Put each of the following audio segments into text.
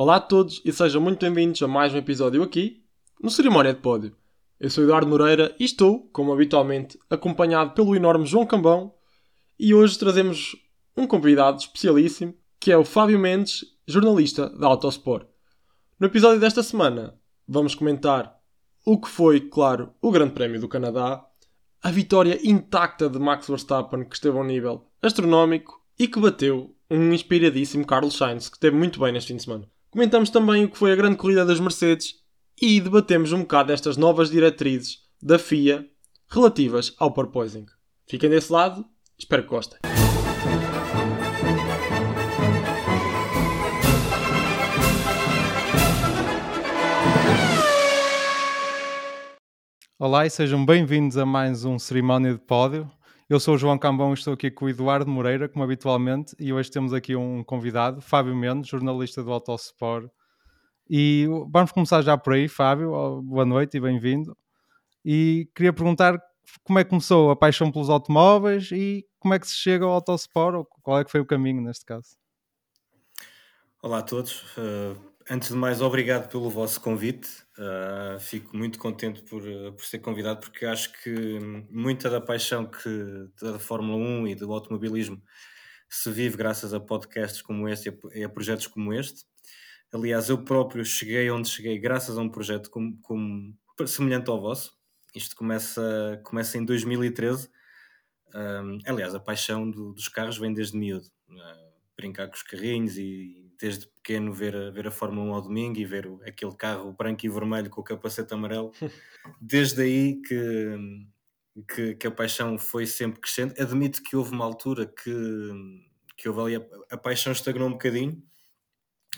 Olá a todos e sejam muito bem-vindos a mais um episódio aqui, no Cerimónia de Pódio. Eu sou Eduardo Moreira e estou, como habitualmente, acompanhado pelo enorme João Cambão e hoje trazemos um convidado especialíssimo que é o Fábio Mendes, jornalista da Autosport. No episódio desta semana vamos comentar o que foi, claro, o Grande Prémio do Canadá, a vitória intacta de Max Verstappen que esteve a um nível astronómico e que bateu um inspiradíssimo Carlos Sainz que esteve muito bem neste fim de semana. Comentamos também o que foi a grande corrida das Mercedes e debatemos um bocado estas novas diretrizes da FIA relativas ao porpoising. Fiquem desse lado, espero que gostem. Olá e sejam bem-vindos a mais um Cerimónia de Pódio. Eu sou o João Cambão e estou aqui com o Eduardo Moreira, como habitualmente, e hoje temos aqui um convidado, Fábio Mendes, jornalista do Autosport. E vamos começar já por aí, Fábio. Boa noite e bem-vindo. E queria perguntar como é que começou a paixão pelos automóveis e como é que se chega ao Autosport, ou qual é que foi o caminho neste caso? Olá a todos. Uh, antes de mais, obrigado pelo vosso convite. Uh, fico muito contente por, uh, por ser convidado, porque acho que muita da paixão que da Fórmula 1 e do automobilismo se vive graças a podcasts como este e a projetos como este. Aliás, eu próprio cheguei onde cheguei graças a um projeto como, como semelhante ao vosso. Isto começa, começa em 2013. Um, aliás, a paixão do, dos carros vem desde miúdo. Uh, brincar com os carrinhos e desde pequeno ver a, ver a Fórmula 1 ao domingo e ver o, aquele carro branco e vermelho com o capacete amarelo. Desde aí que, que, que, a paixão foi sempre crescendo. Admito que houve uma altura que, que houve ali a, a paixão estagnou um bocadinho.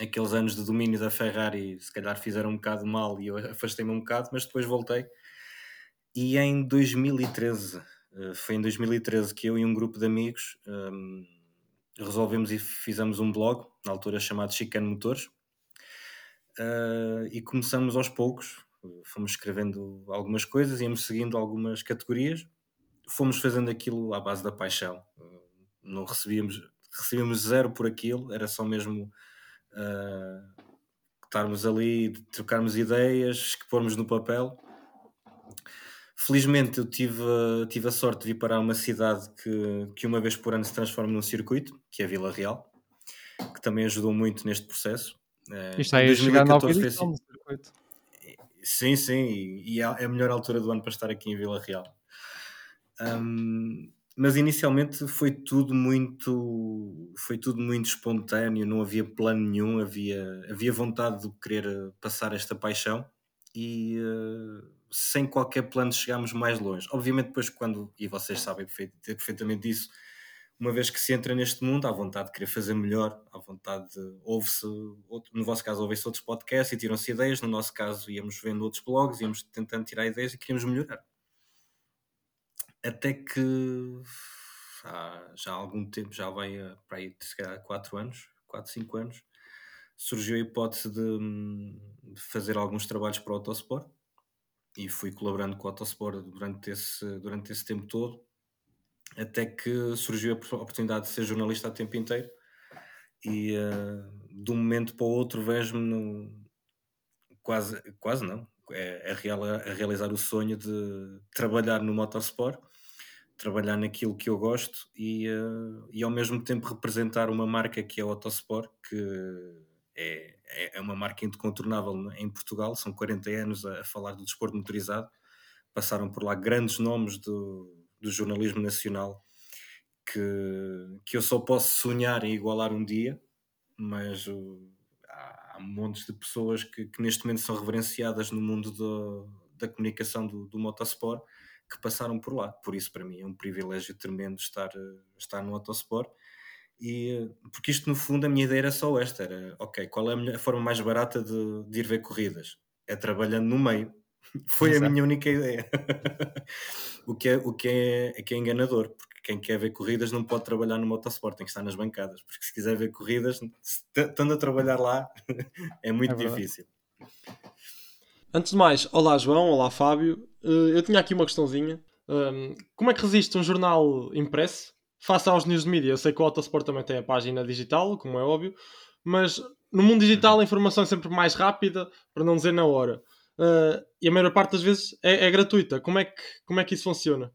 Aqueles anos de domínio da Ferrari se calhar fizeram um bocado mal e eu afastei-me um bocado, mas depois voltei. E em 2013, eh, foi em 2013 que eu e um grupo de amigos um, resolvemos e fizemos um blog, na altura chamado Chicane Motores, uh, e começamos aos poucos, fomos escrevendo algumas coisas, íamos seguindo algumas categorias, fomos fazendo aquilo à base da paixão, não recebíamos, recebíamos zero por aquilo, era só mesmo uh, estarmos ali, trocarmos ideias, expormos no papel Felizmente eu tive, tive a sorte de vir para uma cidade que, que uma vez por ano se transforma num circuito, que é Vila Real, que também ajudou muito neste processo. Eh, Isto aí é chegar na edição do circuito. Sim, sim, e, e, é a melhor altura do ano para estar aqui em Vila Real. Um, mas inicialmente foi tudo muito foi tudo muito espontâneo, não havia plano nenhum, havia, havia vontade de querer passar esta paixão e uh, sem qualquer plano chegarmos mais longe. Obviamente, depois, quando, e vocês sabem perfeitamente disso, uma vez que se entra neste mundo, há vontade de querer fazer melhor, há vontade de. Ouve-se, no vosso caso, ouvem-se outros podcasts e tiram-se ideias, no nosso caso, íamos vendo outros blogs, íamos tentando tirar ideias e queríamos melhorar. Até que há, já há algum tempo, já vai para aí, se calhar, 4 anos, 4, 5 anos, surgiu a hipótese de, de fazer alguns trabalhos para o Autosport e fui colaborando com o Autosport durante esse, durante esse tempo todo, até que surgiu a oportunidade de ser jornalista a tempo inteiro e uh, de um momento para o outro vejo-me quase, quase não, é, é real, a realizar o sonho de trabalhar no motorsport, trabalhar naquilo que eu gosto e, uh, e ao mesmo tempo representar uma marca que é o Autosport, que é, é, é uma marca incontornável em Portugal, são 40 anos a, a falar do desporto motorizado, passaram por lá grandes nomes do, do jornalismo nacional que, que eu só posso sonhar em igualar um dia, mas há, há montes de pessoas que, que, neste momento são reverenciadas no mundo do, da comunicação do, do motorsport que passaram por lá. Por isso, para mim, é um privilégio tremendo estar, estar no motorsport e, porque isto, no fundo, a minha ideia era só esta: era, ok, qual é a, forma mais barata de, de ir ver corridas? É trabalhando no meio. Foi Exato. a minha única ideia. o que, é, o que é, é, que é enganador, porque quem quer ver corridas não pode trabalhar no motorsport, tem que estar nas bancadas, porque se quiser ver corridas, estando a trabalhar lá, é muito é difícil. Antes de mais, olá João, olá Fábio. Eh, eu tinha aqui uma questãozinha. Como é que resiste um jornal impresso Faça aos news media, eu sei que o Autosport também tem a página digital, como é óbvio, mas no mundo digital a informação é sempre mais rápida, para não dizer na hora. Uh, e a maior parte das vezes é, é, gratuita. Como é, que, como é que isso funciona?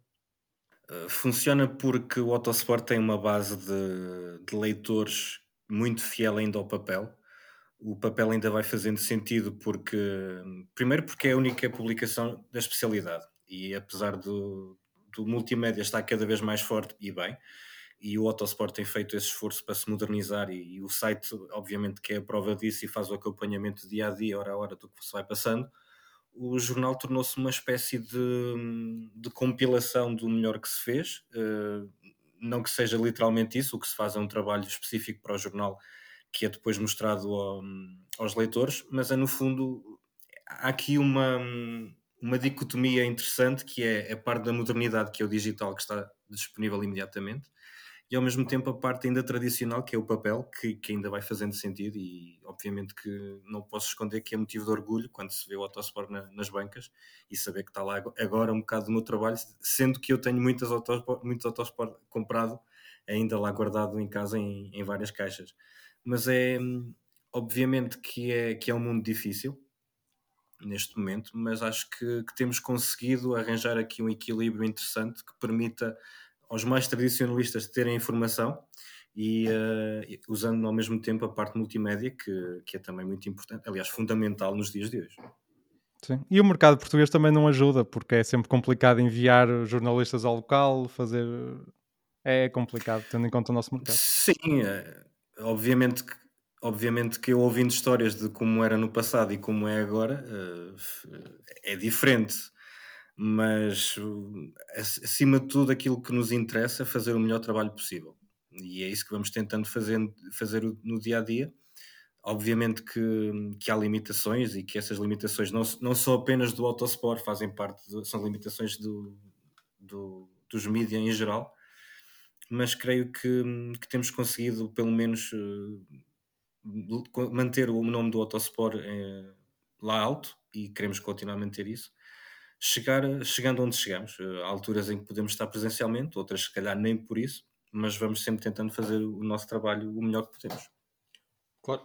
Uh, funciona porque o Autosport tem uma base de, de leitores muito fiel ainda ao papel. O papel ainda vai fazendo sentido porque, primeiro, porque é a única publicação da especialidade e apesar do, do multimédia estar cada vez mais forte e bem, e o Autosport tem feito esse esforço para se modernizar e, e, o site obviamente que é a prova disso e faz o acompanhamento dia a dia, hora a hora do que se vai passando o jornal tornou-se uma espécie de, de, compilação do melhor que se fez uh, não que seja literalmente isso, o que se faz é um trabalho específico para o jornal que é depois mostrado ao, aos leitores, mas é no fundo há aqui uma, uma dicotomia interessante que é a parte da modernidade que é o digital que está disponível imediatamente e ao mesmo tempo a parte ainda tradicional, que é o papel, que, que, ainda vai fazendo sentido e obviamente que não posso esconder que é motivo de orgulho quando se vê o Autosport na, nas bancas e saber que está lá agora um bocado do meu trabalho, sendo que eu tenho muitas Autosport, muitos Autosport comprado, ainda lá guardado em casa em, em várias caixas. Mas é obviamente que é, que é um mundo difícil neste momento, mas acho que, que temos conseguido arranjar aqui um equilíbrio interessante que permita aos mais tradicionalistas terem informação e uh, usando ao mesmo tempo a parte multimédia, que, que é também muito importante, aliás, fundamental nos dias de hoje. Sim. E o mercado português também não ajuda, porque é sempre complicado enviar jornalistas ao local, fazer. É complicado, tendo em conta o nosso mercado. Sim, é, obviamente que. Obviamente que eu ouvindo histórias de como era no passado e como é agora, uh, é diferente. Mas acima de tudo aquilo que nos interessa é fazer o melhor trabalho possível. E é isso que vamos tentando fazer, fazer no dia a dia. Obviamente que, que há limitações e que essas limitações não, não são apenas do autosport, fazem parte, de, são limitações do, do, dos mídias em geral, mas creio que, que temos conseguido pelo menos manter o nome do autosport eh, lá alto e queremos continuar a manter isso chegar, chegando onde chegamos. Eh, há alturas em que podemos estar presencialmente, outras se calhar nem por isso, mas vamos sempre tentando fazer o nosso trabalho o melhor que podemos. Claro.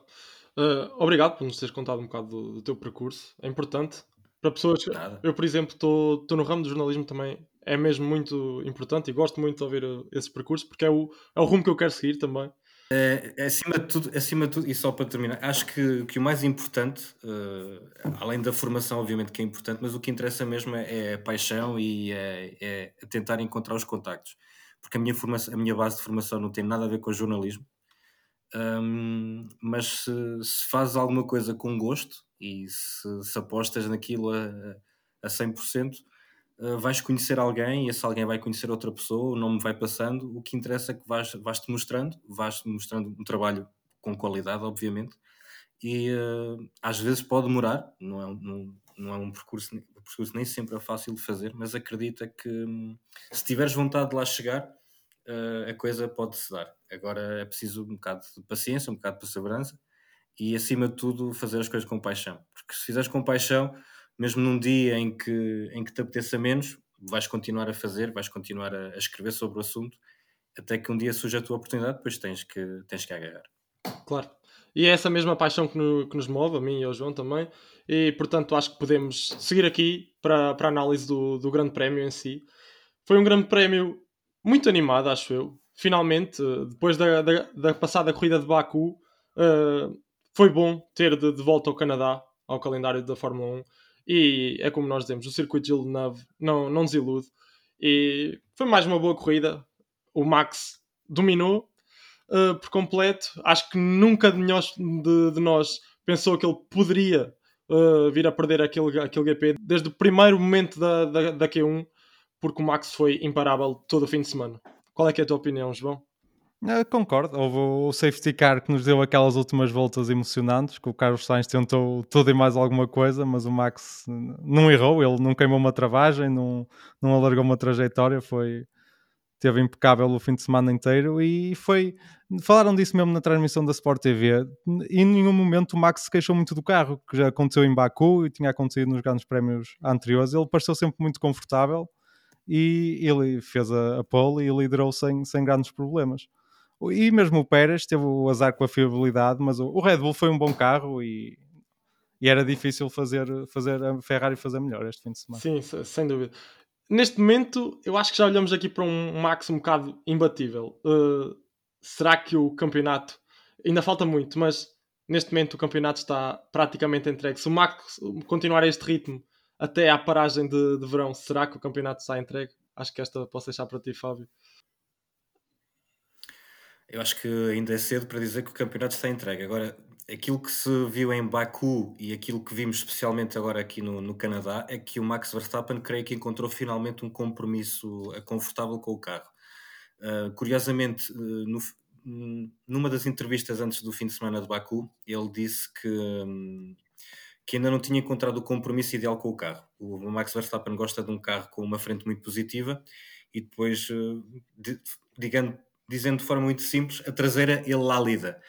Uh, obrigado por nos teres contado um bocado do, do, teu percurso. É importante para pessoas. Nada. Eu, por exemplo, estou no ramo do jornalismo também. É mesmo muito importante e gosto muito de ouvir eh, esse percurso porque é o, é o rumo que eu quero seguir também. É, acima, de tudo, acima de tudo, e só para terminar, acho que, que o mais importante, uh, além da formação, obviamente que é importante, mas o que interessa mesmo é, é a paixão e é, é, tentar encontrar os contactos. Porque a minha, formação, a minha base de formação não tem nada a ver com o jornalismo, um, mas se, se fazes alguma coisa com gosto e se, se apostas naquilo a, a 100%, uh, vais conhecer alguém e esse alguém vai conhecer outra pessoa, o nome vai passando. O que interessa é que vais, vais te mostrando, vais-te mostrando um trabalho com qualidade, obviamente, e uh, às vezes pode demorar, não é, não, não é um percurso, percurso nem sempre é fácil de fazer, mas acredita que hum, se tiveres vontade de lá chegar, uh, a coisa pode se dar. Agora é preciso um bocado de paciência, um bocado de perseverança e acima de tudo fazer as coisas com paixão, porque se fizeres com paixão mesmo num dia em que, em que te apeteça menos, vais continuar a fazer, vais continuar a, a escrever sobre o assunto, até que um dia surja a tua oportunidade, depois tens que, tens que agarrar. Claro. E é essa mesma paixão que, no, que nos move, a mim e ao João também, e portanto acho que podemos seguir aqui para, para a análise do, do Grande Prémio em si. Foi um Grande Prémio muito animado, acho eu. Finalmente, depois da, da, da passada corrida de Baku, uh, foi bom ter de, de volta ao Canadá, ao calendário da Fórmula 1 e é como nós dizemos, o circuito de Villeneuve não, não desilude. E foi mais uma boa corrida. O Max dominou uh, por completo. Acho que nunca de nós, de, de nós pensou que ele poderia uh, vir a perder aquele, aquele GP desde o primeiro momento da, da, da Q1, porque o Max foi imparável todo o fim de semana. Qual é, é a tua opinião, João? Eu concordo, houve o safety car que nos deu aquelas últimas voltas emocionantes, que o Carlos Sainz tentou tudo e mais alguma coisa, mas o Max não errou, ele não queimou uma travagem, não, não alargou uma trajetória, foi teve impecável o fim de semana inteiro e foi, falaram disso mesmo na transmissão da Sport TV e em nenhum momento o Max se queixou muito do carro, que já aconteceu em Baku e tinha acontecido nos grandes prémios anteriores, ele pareceu sempre muito confortável e ele fez a, a pole e liderou sem, sem grandes problemas. E mesmo o Pérez teve o azar com a fiabilidade, mas o Red Bull foi um bom carro e, e era difícil fazer, fazer a Ferrari fazer melhor este fim de semana. Sim, sem dúvida. Neste momento, eu acho que já olhamos aqui para um Max um bocado imbatível. Uh, será que o campeonato ainda falta muito, mas neste momento o campeonato está praticamente entregue. Se o Max continuar a este ritmo até à paragem de, de verão, será que o campeonato está entregue? Acho que esta posso deixar para ti, Fábio. Eu acho que ainda é cedo para dizer que o campeonato está entregue. Agora, aquilo que se viu em Baku e aquilo que vimos especialmente agora aqui no, no Canadá é que o Max Verstappen creio que encontrou finalmente um compromisso eh, confortável com o carro. Uh, curiosamente, uh, no, numa das entrevistas antes do fim de semana de Baku, ele disse que, um, que ainda não tinha encontrado o compromisso ideal com o carro. O Max Verstappen gosta de um carro com uma frente muito positiva e depois, de, digamos, dizendo de forma muito simples, a traseira ele lá lida.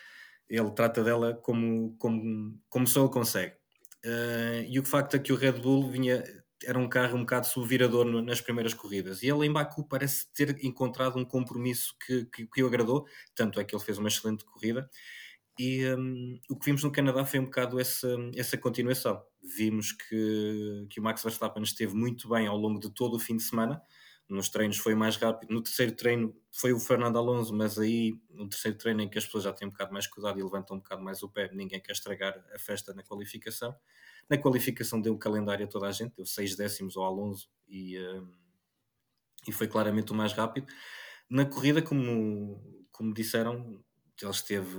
Ele trata dela como, como, como só ele consegue. Uh, e o facto é que o Red Bull vinha, era um carro um bocado subvirador nas primeiras corridas. E ele em Baku parece ter encontrado um compromisso que, que, que o agradou, tanto é que ele fez uma excelente corrida. E um, o que vimos no Canadá foi um bocado essa, essa continuação. Vimos que, que o Max Verstappen esteve muito bem ao longo de todo o fim de semana, nos treinos foi mais rápido. No terceiro treino foi o Fernando Alonso, mas aí no terceiro treino em que as pessoas já têm um bocado mais cuidado e levantam um bocado mais o pé, ninguém quer estragar a festa na qualificação. Na qualificação deu o calendário a toda a gente, deu seis décimos ao Alonso e, um, e foi claramente o mais rápido. Na corrida, como, como disseram, ele esteve,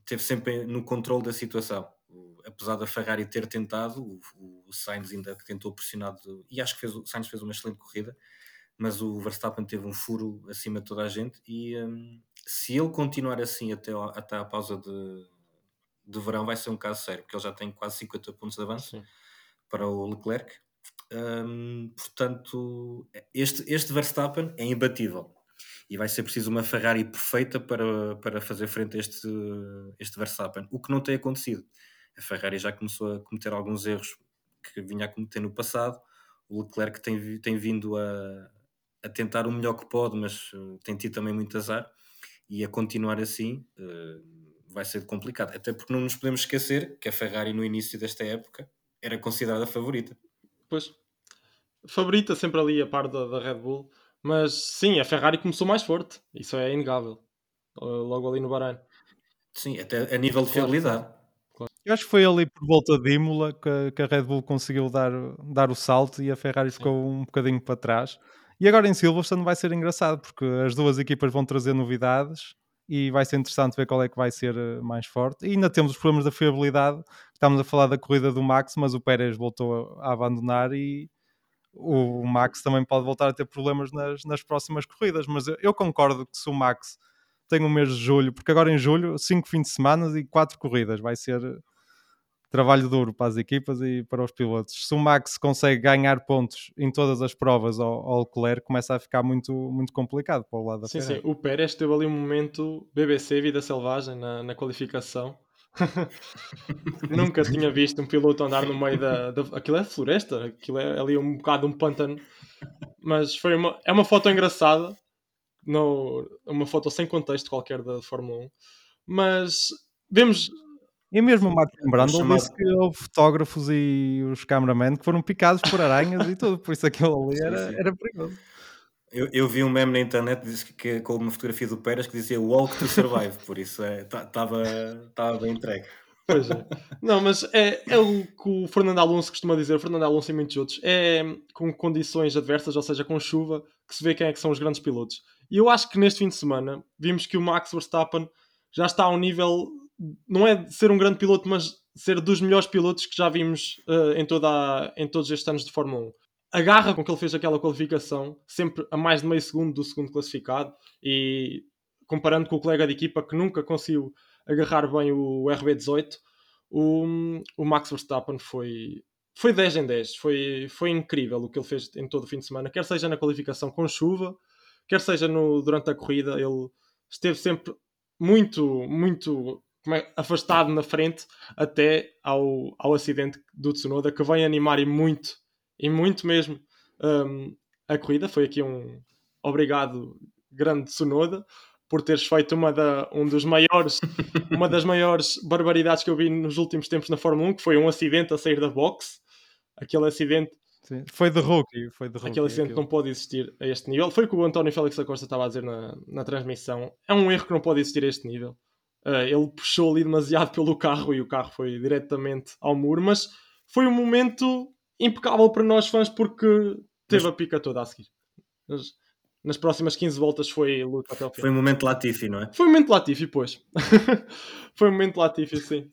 esteve sempre no controle da situação. Apesar da Ferrari ter tentado, o, o Sainz ainda tentou pressionado, e acho que fez, o Sainz fez uma excelente corrida, mas o Verstappen teve um furo acima de toda a gente e um, se ele continuar assim até, até a pausa de, de verão vai ser um caso sério, porque ele já tem quase 50 pontos de avanço Sim. para o Leclerc. Um, portanto, este, este Verstappen é imbatível e vai ser preciso uma Ferrari perfeita para, para fazer frente a este, este Verstappen, o que não tem acontecido. A Ferrari já começou a cometer alguns erros que vinha a cometer no passado. O Leclerc tem, tem vindo a, a tentar o melhor que pode, mas uh, tem tido também muito azar e a continuar assim uh, vai ser complicado. Até porque não nos podemos esquecer que a Ferrari no início desta época era considerada a favorita. Pois, favorita sempre ali a par da, da Red Bull, mas sim, a Ferrari começou mais forte, isso é inegável, logo ali no Bahrein. Sim, até a nível de claro, fiabilidade. Claro. Eu acho que foi ali por volta de Imola que, que, a Red Bull conseguiu dar, dar o salto e a Ferrari ficou um bocadinho para trás. E agora em Silverstone vai ser engraçado, porque as duas equipas vão trazer novidades e vai ser interessante ver qual é que vai ser eh, mais forte. E ainda temos os problemas da fiabilidade. Estamos a falar da corrida do Max, mas o Pérez voltou a abandonar e o Max também pode voltar a ter problemas nas, nas próximas corridas. Mas eu, eu concordo que se o Max tem o mês de julho, porque agora em julho, cinco fins de semana e quatro corridas, vai ser trabalho duro para as equipas e para os pilotos. Se o Max consegue ganhar pontos em todas as provas ao, ao Leclerc, começa a ficar muito, muito complicado para o lado da Sim, Ferrari. sim. O Pérez teve ali um momento BBC, vida selvagem, na, na qualificação. Nunca tinha visto um piloto andar no meio da, da, Aquilo é floresta, aquilo é ali um bocado um pântano. Mas foi uma, é uma foto engraçada, no, uma foto sem contexto qualquer da Fórmula 1. Mas vemos e mesmo o Martin chamado... disse que houve fotógrafos e os cameramen que foram picados por aranhas e tudo, por isso aquilo ali era, era perigoso. Eu, eu, vi um meme na internet que, que, com uma fotografia do Pérez que dizia Walk to Survive, por isso estava é, bem entregue. Pois é. Não, mas é, é o que o Fernando Alonso costuma dizer, o Fernando Alonso e muitos outros, é com condições adversas, ou seja, com chuva, que se vê quem é que são os grandes pilotos. E eu acho que neste fim de semana vimos que o Max Verstappen já está a um nível não é ser um grande piloto, mas ser dos melhores pilotos que já vimos uh, em, toda a, em todos estes anos de Fórmula 1. A garra com que ele fez aquela qualificação, sempre a mais de meio segundo do segundo classificado, e comparando com o colega de equipa que nunca conseguiu agarrar bem o RB18, o, o Max Verstappen foi, foi 10 em 10. Foi, foi incrível o que ele fez em todo o fim de semana, quer seja na qualificação com chuva, quer seja no, durante a corrida, ele esteve sempre muito, muito afastado na frente até ao, ao acidente do Tsunoda que vem animar e muito, e muito mesmo um, a corrida. Foi aqui um obrigado grande Tsunoda. por teres feito uma, da, um dos maiores, uma das maiores barbaridades que eu vi nos últimos tempos na Fórmula 1, que foi um acidente a sair da box. Aquele acidente. Sim. Foi de rookie. Foi de rookie aquele acidente aquilo. não pode existir a este nível. Foi o que o António Félix da Costa estava a dizer na, na transmissão. É um erro que não pode existir a este nível. Uh, ele puxou ali demasiado pelo carro e o carro foi diretamente ao muro, mas foi um momento impecável para nós fãs porque teve mas... a pica toda a seguir. Mas, nas próximas 15 voltas foi luta até o fim. Foi um momento Latifi, não é? Foi um momento Latifi, pois. foi um momento Latifi, sim.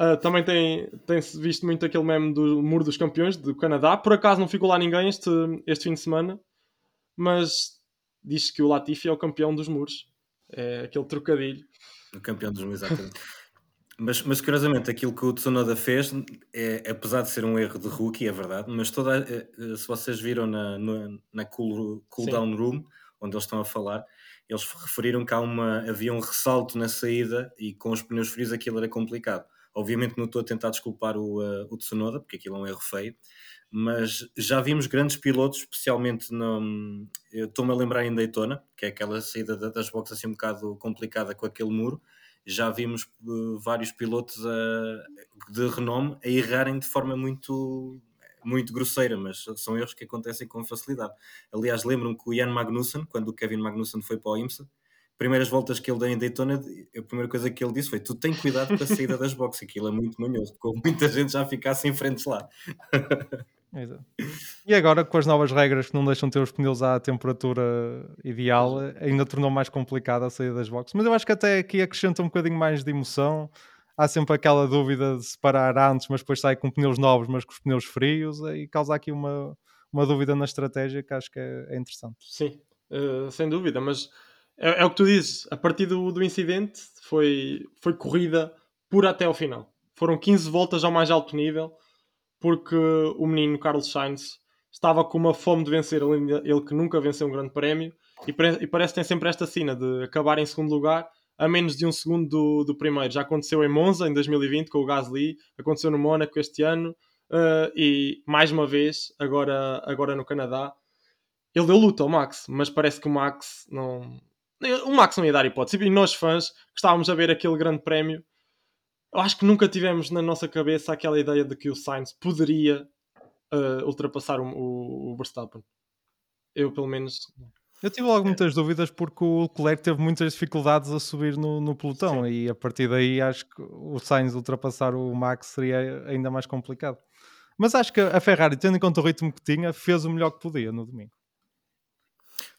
Uh, também tem, tem-se visto muito aquele meme do Muro dos Campeões do Canadá. Por acaso não ficou lá ninguém este, este fim de semana, mas diz que o Latifi é o campeão dos muros. É aquele trocadilho. Campeão muros, exatamente. Mas, mas curiosamente, aquilo que o Tsunoda fez, é, apesar de ser um erro de rookie, é verdade, mas toda, eh, eh, se vocês viram na, na, na cool, cool down room, onde eles estão a falar, eles referiram que há uma, havia um ressalto na saída e com os pneus frios aquilo era complicado. Obviamente não estou a tentar desculpar o, uh, o Tsunoda, porque aquilo é um erro feio, mas já vimos grandes pilotos, especialmente no. Estou-me a lembrar em Daytona, que é aquela saída das boxes assim um bocado complicada com aquele muro já vimos uh, vários pilotos de renome a errarem de forma muito muito grosseira, mas são erros que acontecem com facilidade. Aliás, lembro-me que o Ian Magnussen, quando o Kevin Magnussen foi para o IMSA, primeiras voltas que ele deu em Daytona, a primeira coisa que ele disse foi: Tu tem cuidado com a saída das boxes, aquilo é muito manhoso, porque muita gente já fica sem frentes lá. Exato. E agora, com as novas regras que não deixam ter os pneus à temperatura ideal, ainda tornou mais complicado a saída das boxes. Mas eu acho que até aqui acrescenta um bocadinho mais de emoção. Há sempre aquela dúvida de separar antes, mas depois sai com pneus novos, mas com os pneus frios, e causa aqui uma, uma dúvida na estratégia que acho que é, é interessante. Sim, uh, sem dúvida, mas é, é, o que tu dizes. A partir do, do incidente foi, foi corrida pura até ao final. Foram 15 voltas ao mais alto nível porque o menino Carlos Sainz estava com uma fome de vencer, ele que nunca venceu um grande prémio, e, parece que tem sempre esta cena de acabar em segundo lugar a menos de um segundo do, do primeiro. Já aconteceu em Monza em 2020 com o Gasly, aconteceu no Mónaco este ano, uh, e mais uma vez, agora, agora no Canadá. Ele deu luta ao Max, mas parece que o Max não. O Max não ia dar hipótese. E nós, fãs, que estávamos a ver aquele grande prémio, eu acho que nunca tivemos na nossa cabeça aquela ideia de que o Sainz poderia uh, ultrapassar o, o, o, Verstappen. Eu, pelo menos. Eu tive logo muitas dúvidas porque o Leclerc teve muitas dificuldades a subir no, no pelotão Sim. e a partir daí acho que o Sainz ultrapassar o Max seria ainda mais complicado. Mas acho que a Ferrari, tendo em conta o ritmo que tinha, fez o melhor que podia no domingo.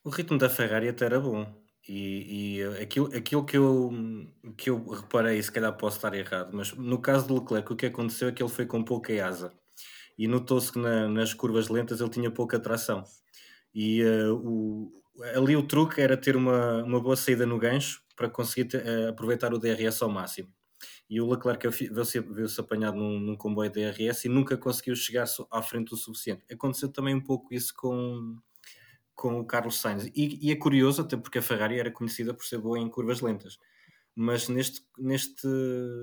O ritmo da Ferrari até era bom. E, e aquilo, aquilo que, eu, que eu reparei, se calhar posso estar errado, mas no caso do Leclerc, o que aconteceu é que ele foi com pouca asa e notou-se que na, nas curvas lentas ele tinha pouca tração. E uh, o, ali o truque era ter uma, uma boa saída no gancho para conseguir ter, uh, aproveitar o DRS ao máximo. E o Leclerc viu-se viu apanhado num, num comboio DRS e nunca conseguiu chegar à frente o suficiente. Aconteceu também um pouco isso com, com o Carlos Sainz. E, e, é curioso, até porque a Ferrari era conhecida por ser boa em curvas lentas. Mas neste, neste,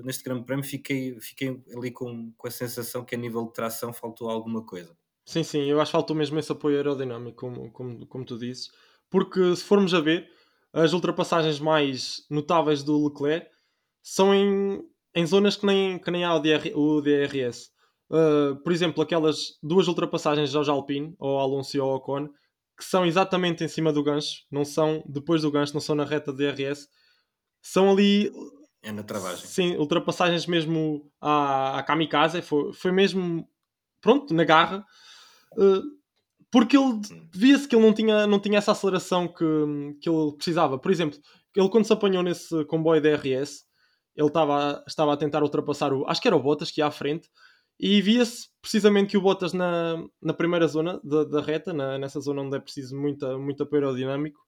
neste Grande Prémio fiquei, fiquei ali com, com a sensação que a nível de tração faltou alguma coisa. Sim, sim, eu acho que faltou mesmo esse apoio aerodinâmico, como, como, como tu dizes. Porque se formos a ver, as ultrapassagens mais notáveis do Leclerc são em, em zonas que nem, que nem há o, DR, o DRS. Uh, por exemplo, aquelas duas ultrapassagens ao Alpine, ou Alonso e ao Ocon, que são exatamente em cima do gancho, não são depois do gancho, não são na reta de DRS, são ali. É na travagem. Sim, ultrapassagens mesmo à, à kamikaze, foi, foi mesmo. Pronto, na garra. Uh, porque ele via-se que ele não tinha, não tinha essa aceleração que, que ele precisava. Por exemplo, ele quando se apanhou nesse comboio DRS, ele estava, estava a tentar ultrapassar o. Acho que era o Bottas que ia à frente e via-se precisamente que o Bottas na, na primeira zona da, da reta, na, nessa zona onde é preciso muita, muito apoio aerodinâmico,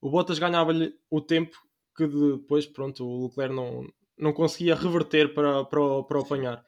o Bottas ganhava-lhe o tempo que depois, pronto, o Leclerc não, não conseguia reverter para, para, para apanhar.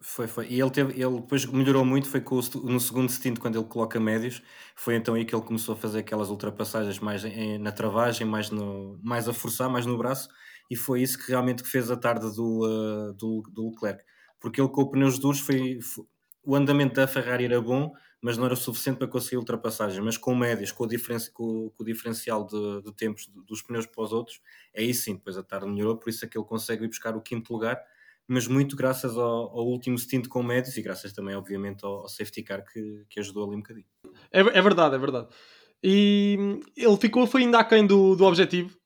Foi, foi. E ele, teve, ele depois melhorou muito, foi com o, no segundo stint, quando ele coloca médios, foi então aí que ele começou a fazer aquelas ultrapassagens mais em, na travagem, mais, no, mais a forçar, mais no braço, e foi isso que realmente fez a tarde do, uh, do, do Leclerc porque ele com pneus duros foi, foi o andamento da Ferrari era bom, mas não era suficiente para conseguir ultrapassagem. Mas com médias, com o, diferenci com, com o diferencial de, de, tempos dos pneus para os outros, aí sim, depois a tarde melhorou, por isso é que ele consegue ir buscar o quinto lugar, mas muito graças ao, ao último stint com médios e graças também, obviamente, ao, ao safety car que, que ajudou ali um bocadinho. É, é verdade, é verdade. E ele ficou, foi ainda aquém do, do objetivo.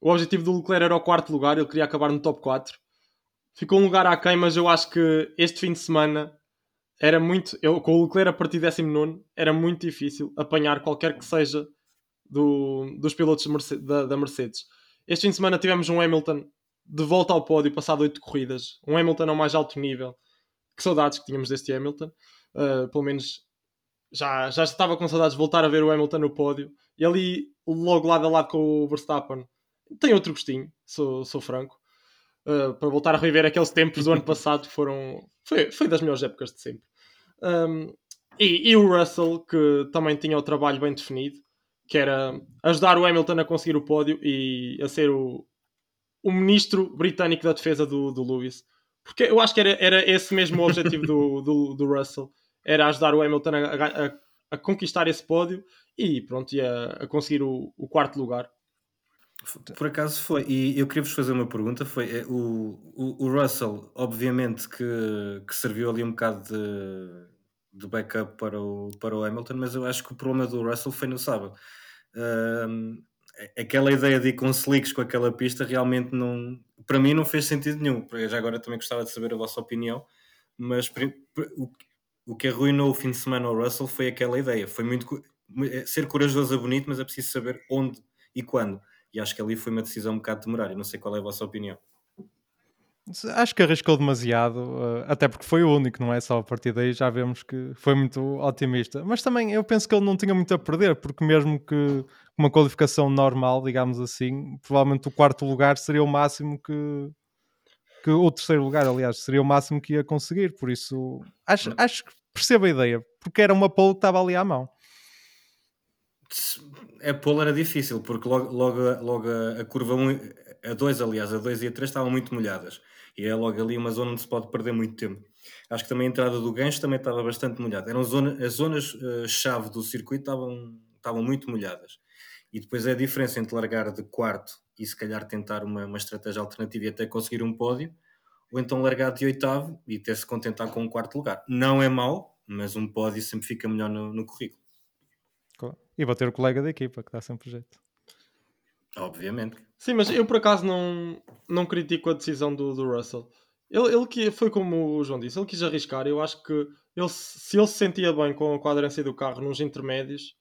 O objetivo do Leclerc era o quarto lugar, ele queria acabar no top 4. Ficou um lugar aquém, mas eu acho que este fim de semana era muito. Eu, com o Leclerc a partir de 19, era muito difícil apanhar qualquer que seja do, dos pilotos Mercedes, da, da, Mercedes. Este fim de semana tivemos um Hamilton de volta ao pódio, passado 8 corridas. Um Hamilton ao mais alto nível. Que saudades que tínhamos deste Hamilton. Uh, pelo menos já, já estava com saudades de voltar a ver o Hamilton no pódio. E ali, logo lado a lado com o Verstappen, tem outro gostinho, sou, sou franco. Uh, para voltar a reviver aqueles tempos do ano passado foram foi, foi das melhores épocas de sempre um, e, e, o Russell, que também tinha o trabalho bem definido, que era ajudar o Hamilton a conseguir o pódio e a ser o, o ministro britânico da defesa do, do Lewis. Porque eu acho que era, era esse mesmo o objetivo do, do, do, Russell, era ajudar o Hamilton a, a, a conquistar esse pódio e pronto, ia a conseguir o, o quarto lugar. Por acaso foi, e eu queria vos fazer uma pergunta: foi é, o, o, o, Russell, obviamente, que, que serviu ali um bocado de, de backup para o, para o Hamilton, mas eu acho que o problema do Russell foi no sábado. Um, aquela ideia de ir com slicks com aquela pista realmente não, para mim não fez sentido nenhum. Eu já agora também gostava de saber a vossa opinião, mas o, o que arruinou o fim de semana ao Russell foi aquela ideia. Foi muito é, ser corajoso é bonito, mas é preciso saber onde e quando e acho que ali foi uma decisão um bocado temerária. Não sei qual é a vossa opinião. Acho que arriscou demasiado, eh, até porque foi o único, não é? Só a partir daí já vemos que foi muito otimista. Mas também eu penso que ele não tinha muito a perder, porque mesmo que uma qualificação normal, digamos assim, provavelmente o quarto lugar seria o máximo que, que o terceiro lugar, aliás, seria o máximo que ia conseguir. Por isso, acho, acho que percebo a ideia, porque era uma pole que estava ali à mão a pole era difícil, porque logo, logo, logo a, a curva 1, a 2, aliás, a 2 e a 3 estavam muito molhadas. E é logo ali uma zona onde se pode perder muito tempo. Acho que também a entrada do gancho também estava bastante molhada. Eram zona, as zonas-chave uh, do circuito estavam, estavam muito molhadas. E depois é a diferença entre largar de quarto e se calhar tentar uma, uma estratégia alternativa e até conseguir um pódio, ou então largar de oitavo e ter-se contentar com um quarto lugar. Não é mau, mas um pódio sempre fica melhor no, no currículo. E bater o colega da equipa, que dá sempre jeito. Obviamente. Sim, mas eu por acaso não, não critico a decisão do, do Russell. Ele, ele que foi como o João disse, ele quis arriscar. Eu acho que ele, se ele se sentia bem com a aderência do carro nos intermédios,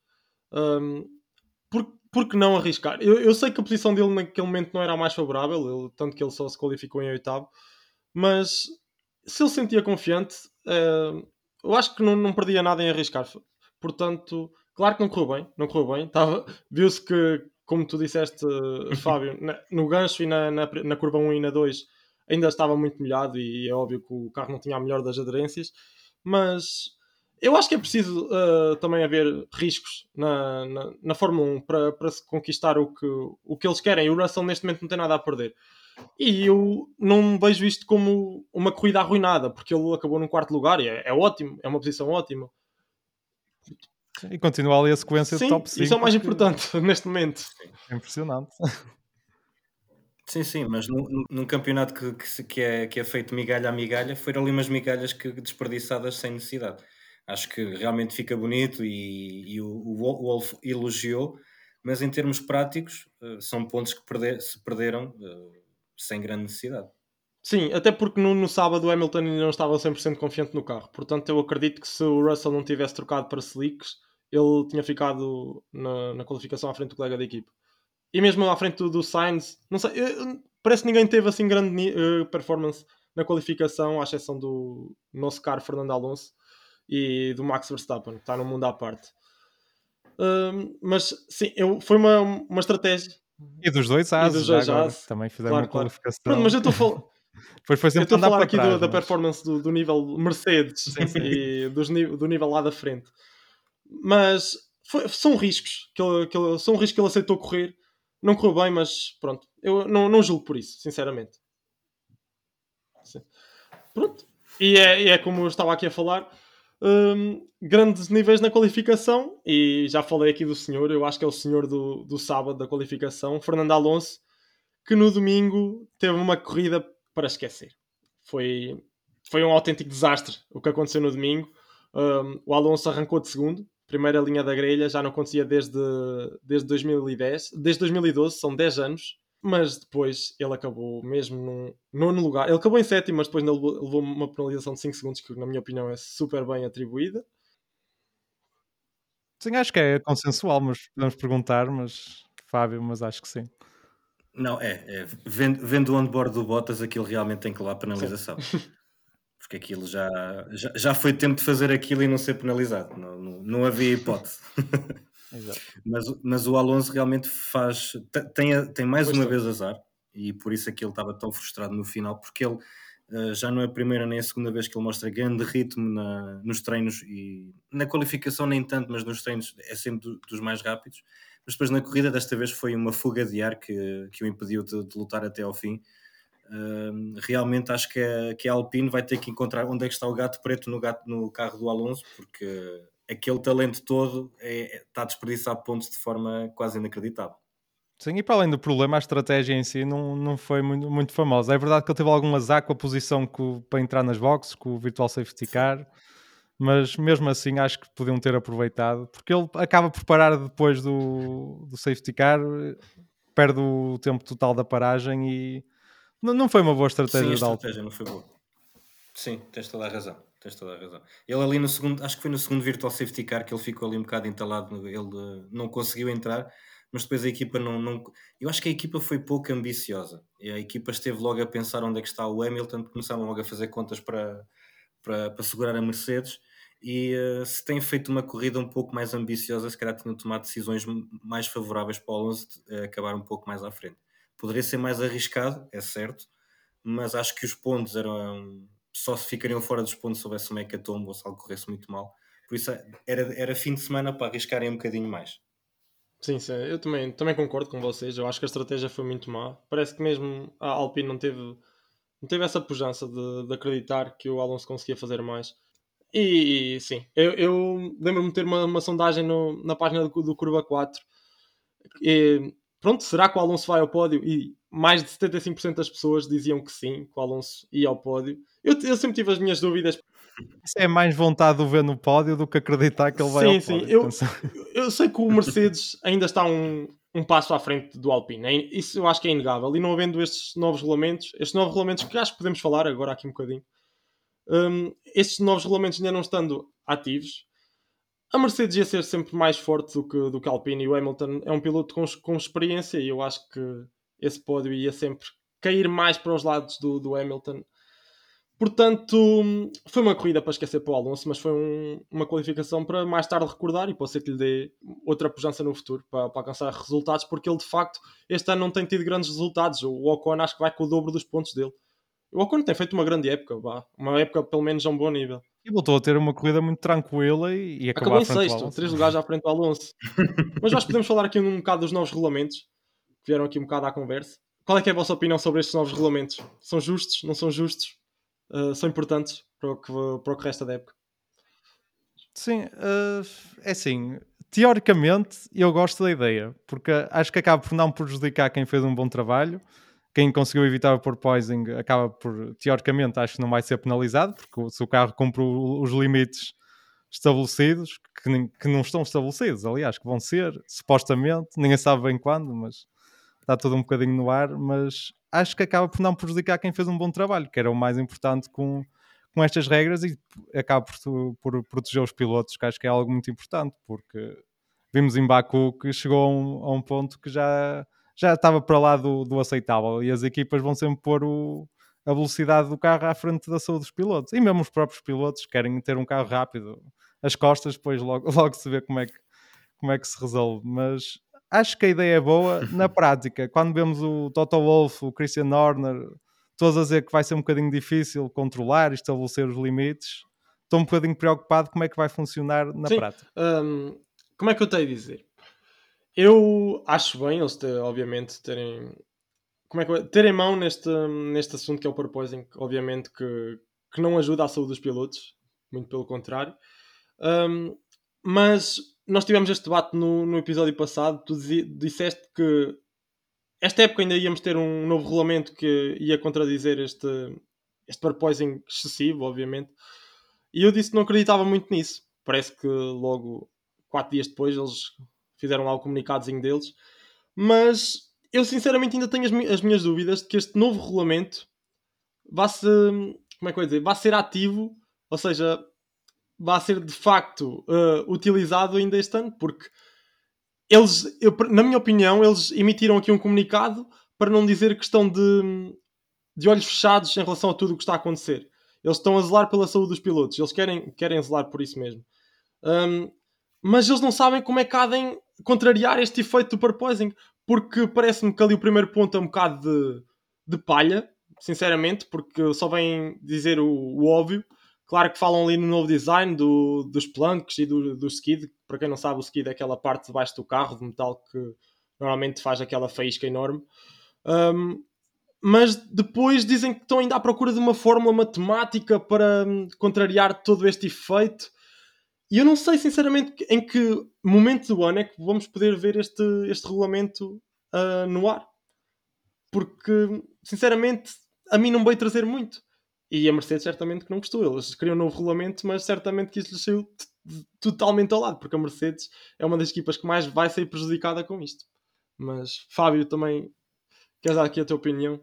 um, por, por que não arriscar? Eu, eu sei que a posição dele naquele momento não era a mais favorável, ele, tanto que ele só se qualificou em oitavo, mas se ele sentia confiante, uh, eu acho que não, não perdia nada em arriscar. Portanto, Claro que não correu bem, não correu bem. Viu-se que, como tu disseste, Fábio, na, no gancho e na, na, na, curva 1 e na 2 ainda estava muito molhado e é óbvio que o carro não tinha a melhor das aderências, mas eu acho que é preciso uh, também haver riscos na, na, na Fórmula 1 para, para se conquistar o que, o que eles querem. E o Russell neste momento não tem nada a perder. E eu não vejo isto como uma corrida arruinada, porque ele acabou no quarto lugar e é, é ótimo, é uma posição ótima. E continua ali a sequência Sim, de top 5. Isso é o mais importante neste momento. É impressionante. Sim, sim, mas num, num campeonato que, que, que, é, que é feito migalha a migalha, foram ali umas migalhas que desperdiçadas sem necessidade. Acho que realmente fica bonito e, e o, o Wolf elogiou, mas em termos práticos, uh, são pontos que perder, se perderam uh, sem grande necessidade. Sim, até porque no, no sábado o Hamilton ainda não estava 100% confiante no carro. Portanto, eu acredito que se o Russell não tivesse trocado para slicks, ele tinha ficado na, na qualificação à frente do colega da equipe. E mesmo à frente do, do Sainz, não sei, parece que ninguém teve assim grande uh, performance na qualificação, à exceção do nosso caro Fernando Alonso e do Max Verstappen, que está no mundo à parte. Uh, mas sim, eu, foi uma, uma estratégia. E dos dois ases, dos dois também fizeram claro, uma qualificação. Claro. Pronto, mas eu estou estou a falar aqui trás, do, mas... da performance do, do nível Mercedes sim, sim. e dos, do nível lá da frente. Mas foi, são riscos que ele, que ele, são riscos que ele aceitou correr. Não correu bem, mas pronto. Eu não, não julgo por isso, sinceramente. Sim. Pronto. E é, é como eu estava aqui a falar. um, grandes níveis na qualificação e já falei aqui do senhor, eu acho que é o senhor do, do sábado da qualificação, Fernando Alonso, que no domingo teve uma corrida para esquecer. Foi, foi um autêntico desastre o que aconteceu no domingo. Um, o Alonso arrancou de segundo, primeira linha da grelha, já não acontecia desde, desde 2010, desde 2012, são 10 anos mas depois ele acabou mesmo num nono lugar. Ele acabou em sétimo, mas depois levou, levou uma penalização de 5 segundos, que na minha opinião é super bem atribuída. Sim, acho que é consensual, mas podemos perguntar, mas Fábio, mas acho que sim. Não, é, é vendo, vendo o onboard do Bottas, aquilo realmente tem que levar penalização. Porque aquilo já, já, já foi tempo de fazer aquilo e não ser penalizado. Não, não, não havia hipótese. Mas, mas o Alonso realmente faz. Tem, tem mais pois uma vez azar e por isso é que ele estava tão frustrado no final, porque ele uh, já não é a primeira nem a segunda vez que ele mostra grande ritmo na, nos treinos e na qualificação nem tanto, mas nos treinos é sempre do, dos mais rápidos. Mas depois na corrida, desta vez foi uma fuga de ar que, que o impediu de, de lutar até ao fim. Realmente acho que a, que a Alpine vai ter que encontrar onde é que está o gato preto no, gato, no carro do Alonso, porque aquele talento todo é, está a desperdiçar pontos de forma quase inacreditável. Sim, e para além do problema, a estratégia em si não, não foi muito, muito famosa. É verdade que ele teve algum azar com a posição que, para entrar nas boxes, com o Virtual Safety Car, mas mesmo assim acho que podiam ter aproveitado, porque ele acaba por parar depois do, do Safety Car, perde o tempo total da paragem e não, não foi uma boa estratégia. Sim, a estratégia não foi boa. Sim, tens toda a razão tens toda a razão. Ele ali no segundo, acho que foi no segundo Virtual Safety Car que ele ficou ali um bocado entalado, ele uh, não conseguiu entrar, mas depois a equipa não, não. Eu acho que a equipa foi pouco ambiciosa. E a equipa esteve logo a pensar onde é que está o Hamilton, começaram logo a fazer contas para, para, para segurar a Mercedes. E uh, se têm feito uma corrida um pouco mais ambiciosa, se calhar tinham tomado decisões mais favoráveis para o Alonso uh, acabar um pouco mais à frente. Poderia ser mais arriscado, é certo, mas acho que os pontos eram só se ficariam fora dos pontos se houvesse uma hecatombe ou se algo corresse muito mal. Por isso era, era fim de semana para arriscarem um bocadinho mais. Sim, sim, eu também, também concordo com vocês. Eu acho que a estratégia foi muito má. Parece que mesmo a Alpine não teve, não teve essa pujança de, de acreditar que o Alonso conseguia fazer mais. E, sim, eu, eu lembro-me de ter uma, uma sondagem no, na página do, do Curva 4. E, pronto, será que o Alonso vai ao pódio? E mais de 75% das pessoas diziam que sim, que o Alonso ia ao pódio. Eu, eu sempre tive as minhas dúvidas. Isso é mais vontade de o ver no pódio do que acreditar que ele vai sim, ao sim. pódio. Sim, eu, eu sei que o Mercedes ainda está um, um passo à frente do Alpine. É, isso eu acho que é inegável. E não havendo estes novos regulamentos, estes novos regulamentos que acho que podemos falar agora aqui um bocadinho, um, estes novos regulamentos ainda não estando ativos, a Mercedes ia ser sempre mais forte do que, do que a Alpine e o Hamilton é um piloto com, com experiência e eu acho que esse pódio ia sempre cair mais para os lados do, do Hamilton Portanto, foi uma corrida para esquecer para o Alonso, mas foi um, uma qualificação para mais tarde recordar e pode ser que lhe dê outra pujança no futuro para, para, alcançar resultados, porque ele de facto este ano não tem tido grandes resultados. O Ocon acho que vai com o dobro dos pontos dele. O Ocon tem feito uma grande época, vá. uma época pelo menos a um bom nível. E voltou a ter uma corrida muito tranquila e, e acabou em sexto, três lugares à frente do Alonso. mas nós podemos falar aqui um bocado dos novos regulamentos que vieram aqui um bocado à conversa. Qual é, é a vossa opinião sobre estes novos regulamentos? São justos? Não são justos? uh, são importantes para o, que, para o que resta da época. Sim, uh, é assim, teoricamente eu gosto da ideia, porque acho que acaba por não prejudicar quem fez um bom trabalho, quem conseguiu evitar o porpoising acaba por, teoricamente, acho que não vai ser penalizado, porque se o carro cumpre os limites estabelecidos, que, que não estão estabelecidos, aliás, que vão ser, supostamente, ninguém sabe bem quando, mas está tudo um bocadinho no ar, mas acho que acaba por não prejudicar quem fez um bom trabalho, que era o mais importante com, com estas regras e acaba por, por proteger os pilotos, que acho que é algo muito importante, porque vimos em Baku que chegou a um, a um ponto que já, já estava para lá do, do aceitável e as equipas vão sempre pôr o, a velocidade do carro à frente da saúde dos pilotos e mesmo os próprios pilotos querem ter um carro rápido. As costas, depois logo, logo se vê como é que, como é que se resolve, mas acho que a ideia é boa. Na prática, quando vemos o Toto Wolff, o Christian Horner, todos a dizer que vai ser um bocadinho difícil controlar e estabelecer os limites, estou um bocadinho preocupado como é que vai funcionar na Sim, prática. Um, como é que eu tenho a dizer? Eu acho bem eles, ter, obviamente, terem. Como é que terem mão neste, neste assunto que é o porpoising, obviamente que, que não ajuda à saúde dos pilotos. muito pelo contrário. Um, mas nós tivemos este debate no, no episódio passado. Tu disseste que esta época ainda íamos ter um novo regulamento que ia contradizer este, este purposing excessivo, obviamente. E eu disse que não acreditava muito nisso. Parece que logo, quatro dias depois, eles fizeram lá o comunicadozinho deles. Mas eu sinceramente ainda tenho as, as minhas dúvidas de que este novo regulamento vá se como é que eu dizer, vá ser ativo, ou seja, vá ser de facto uh, utilizado ainda este ano, porque eles, eu, na minha opinião, eles emitiram aqui um comunicado para não dizer que estão de, de olhos fechados em relação a tudo o que está a acontecer. Eles estão a zelar pela saúde dos pilotos, eles querem, querem zelar por isso mesmo. Um, mas eles não sabem como é que há contrariar este efeito do purposing, porque parece-me que ali o primeiro ponto é um bocado de, de palha, sinceramente, porque só vêm dizer o, o, óbvio. Claro que falam ali no novo design do, dos planks e do, do skid. Para quem não sabe, o skid é aquela parte de baixo do carro de metal que normalmente faz aquela faísca enorme. Um, mas depois dizem que estão ainda à procura de uma fórmula matemática para hum, contrariar todo este efeito. E eu não sei, sinceramente, em que momento do ano é que vamos poder ver este, este regulamento uh, no ar. Porque, sinceramente, a mim não veio trazer muito. E a Mercedes certamente que não gostou. Eles queriam um novo regulamento, mas certamente que isso lhes saiu totalmente ao lado, porque a Mercedes é uma das equipas que mais vai ser prejudicada com isto. Mas, Fábio, também queres dar aqui a tua opinião?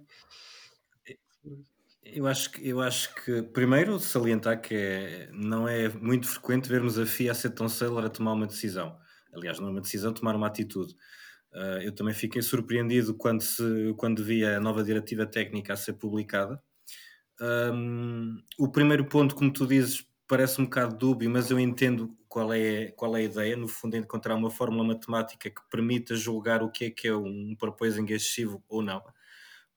Eu acho, que, eu acho que, primeiro, salientar que é, não é muito frequente vermos a FIA ser tão célere a tomar uma decisão. Aliás, não é uma decisão, tomar uma atitude. Uh, eu também fiquei surpreendido quando, se, quando vi a nova diretiva técnica a ser publicada. Um, o primeiro ponto, como tu dizes, parece um bocado dúbio, mas eu entendo qual é, qual é a ideia. No fundo, é encontrar uma fórmula matemática que permita julgar o que é que é um proposing excessivo ou não.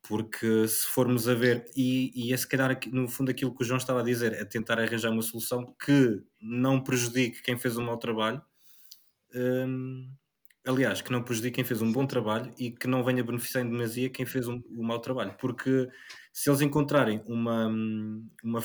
Porque se formos a ver, e, e é se calhar no fundo aquilo que o João estava a dizer, é tentar arranjar uma solução que não prejudique quem fez um mau trabalho. Um, aliás, que não prejudique quem fez um bom trabalho e que não venha beneficiar em demasia quem fez um, um mau trabalho. Porque se eles encontrarem uma, uma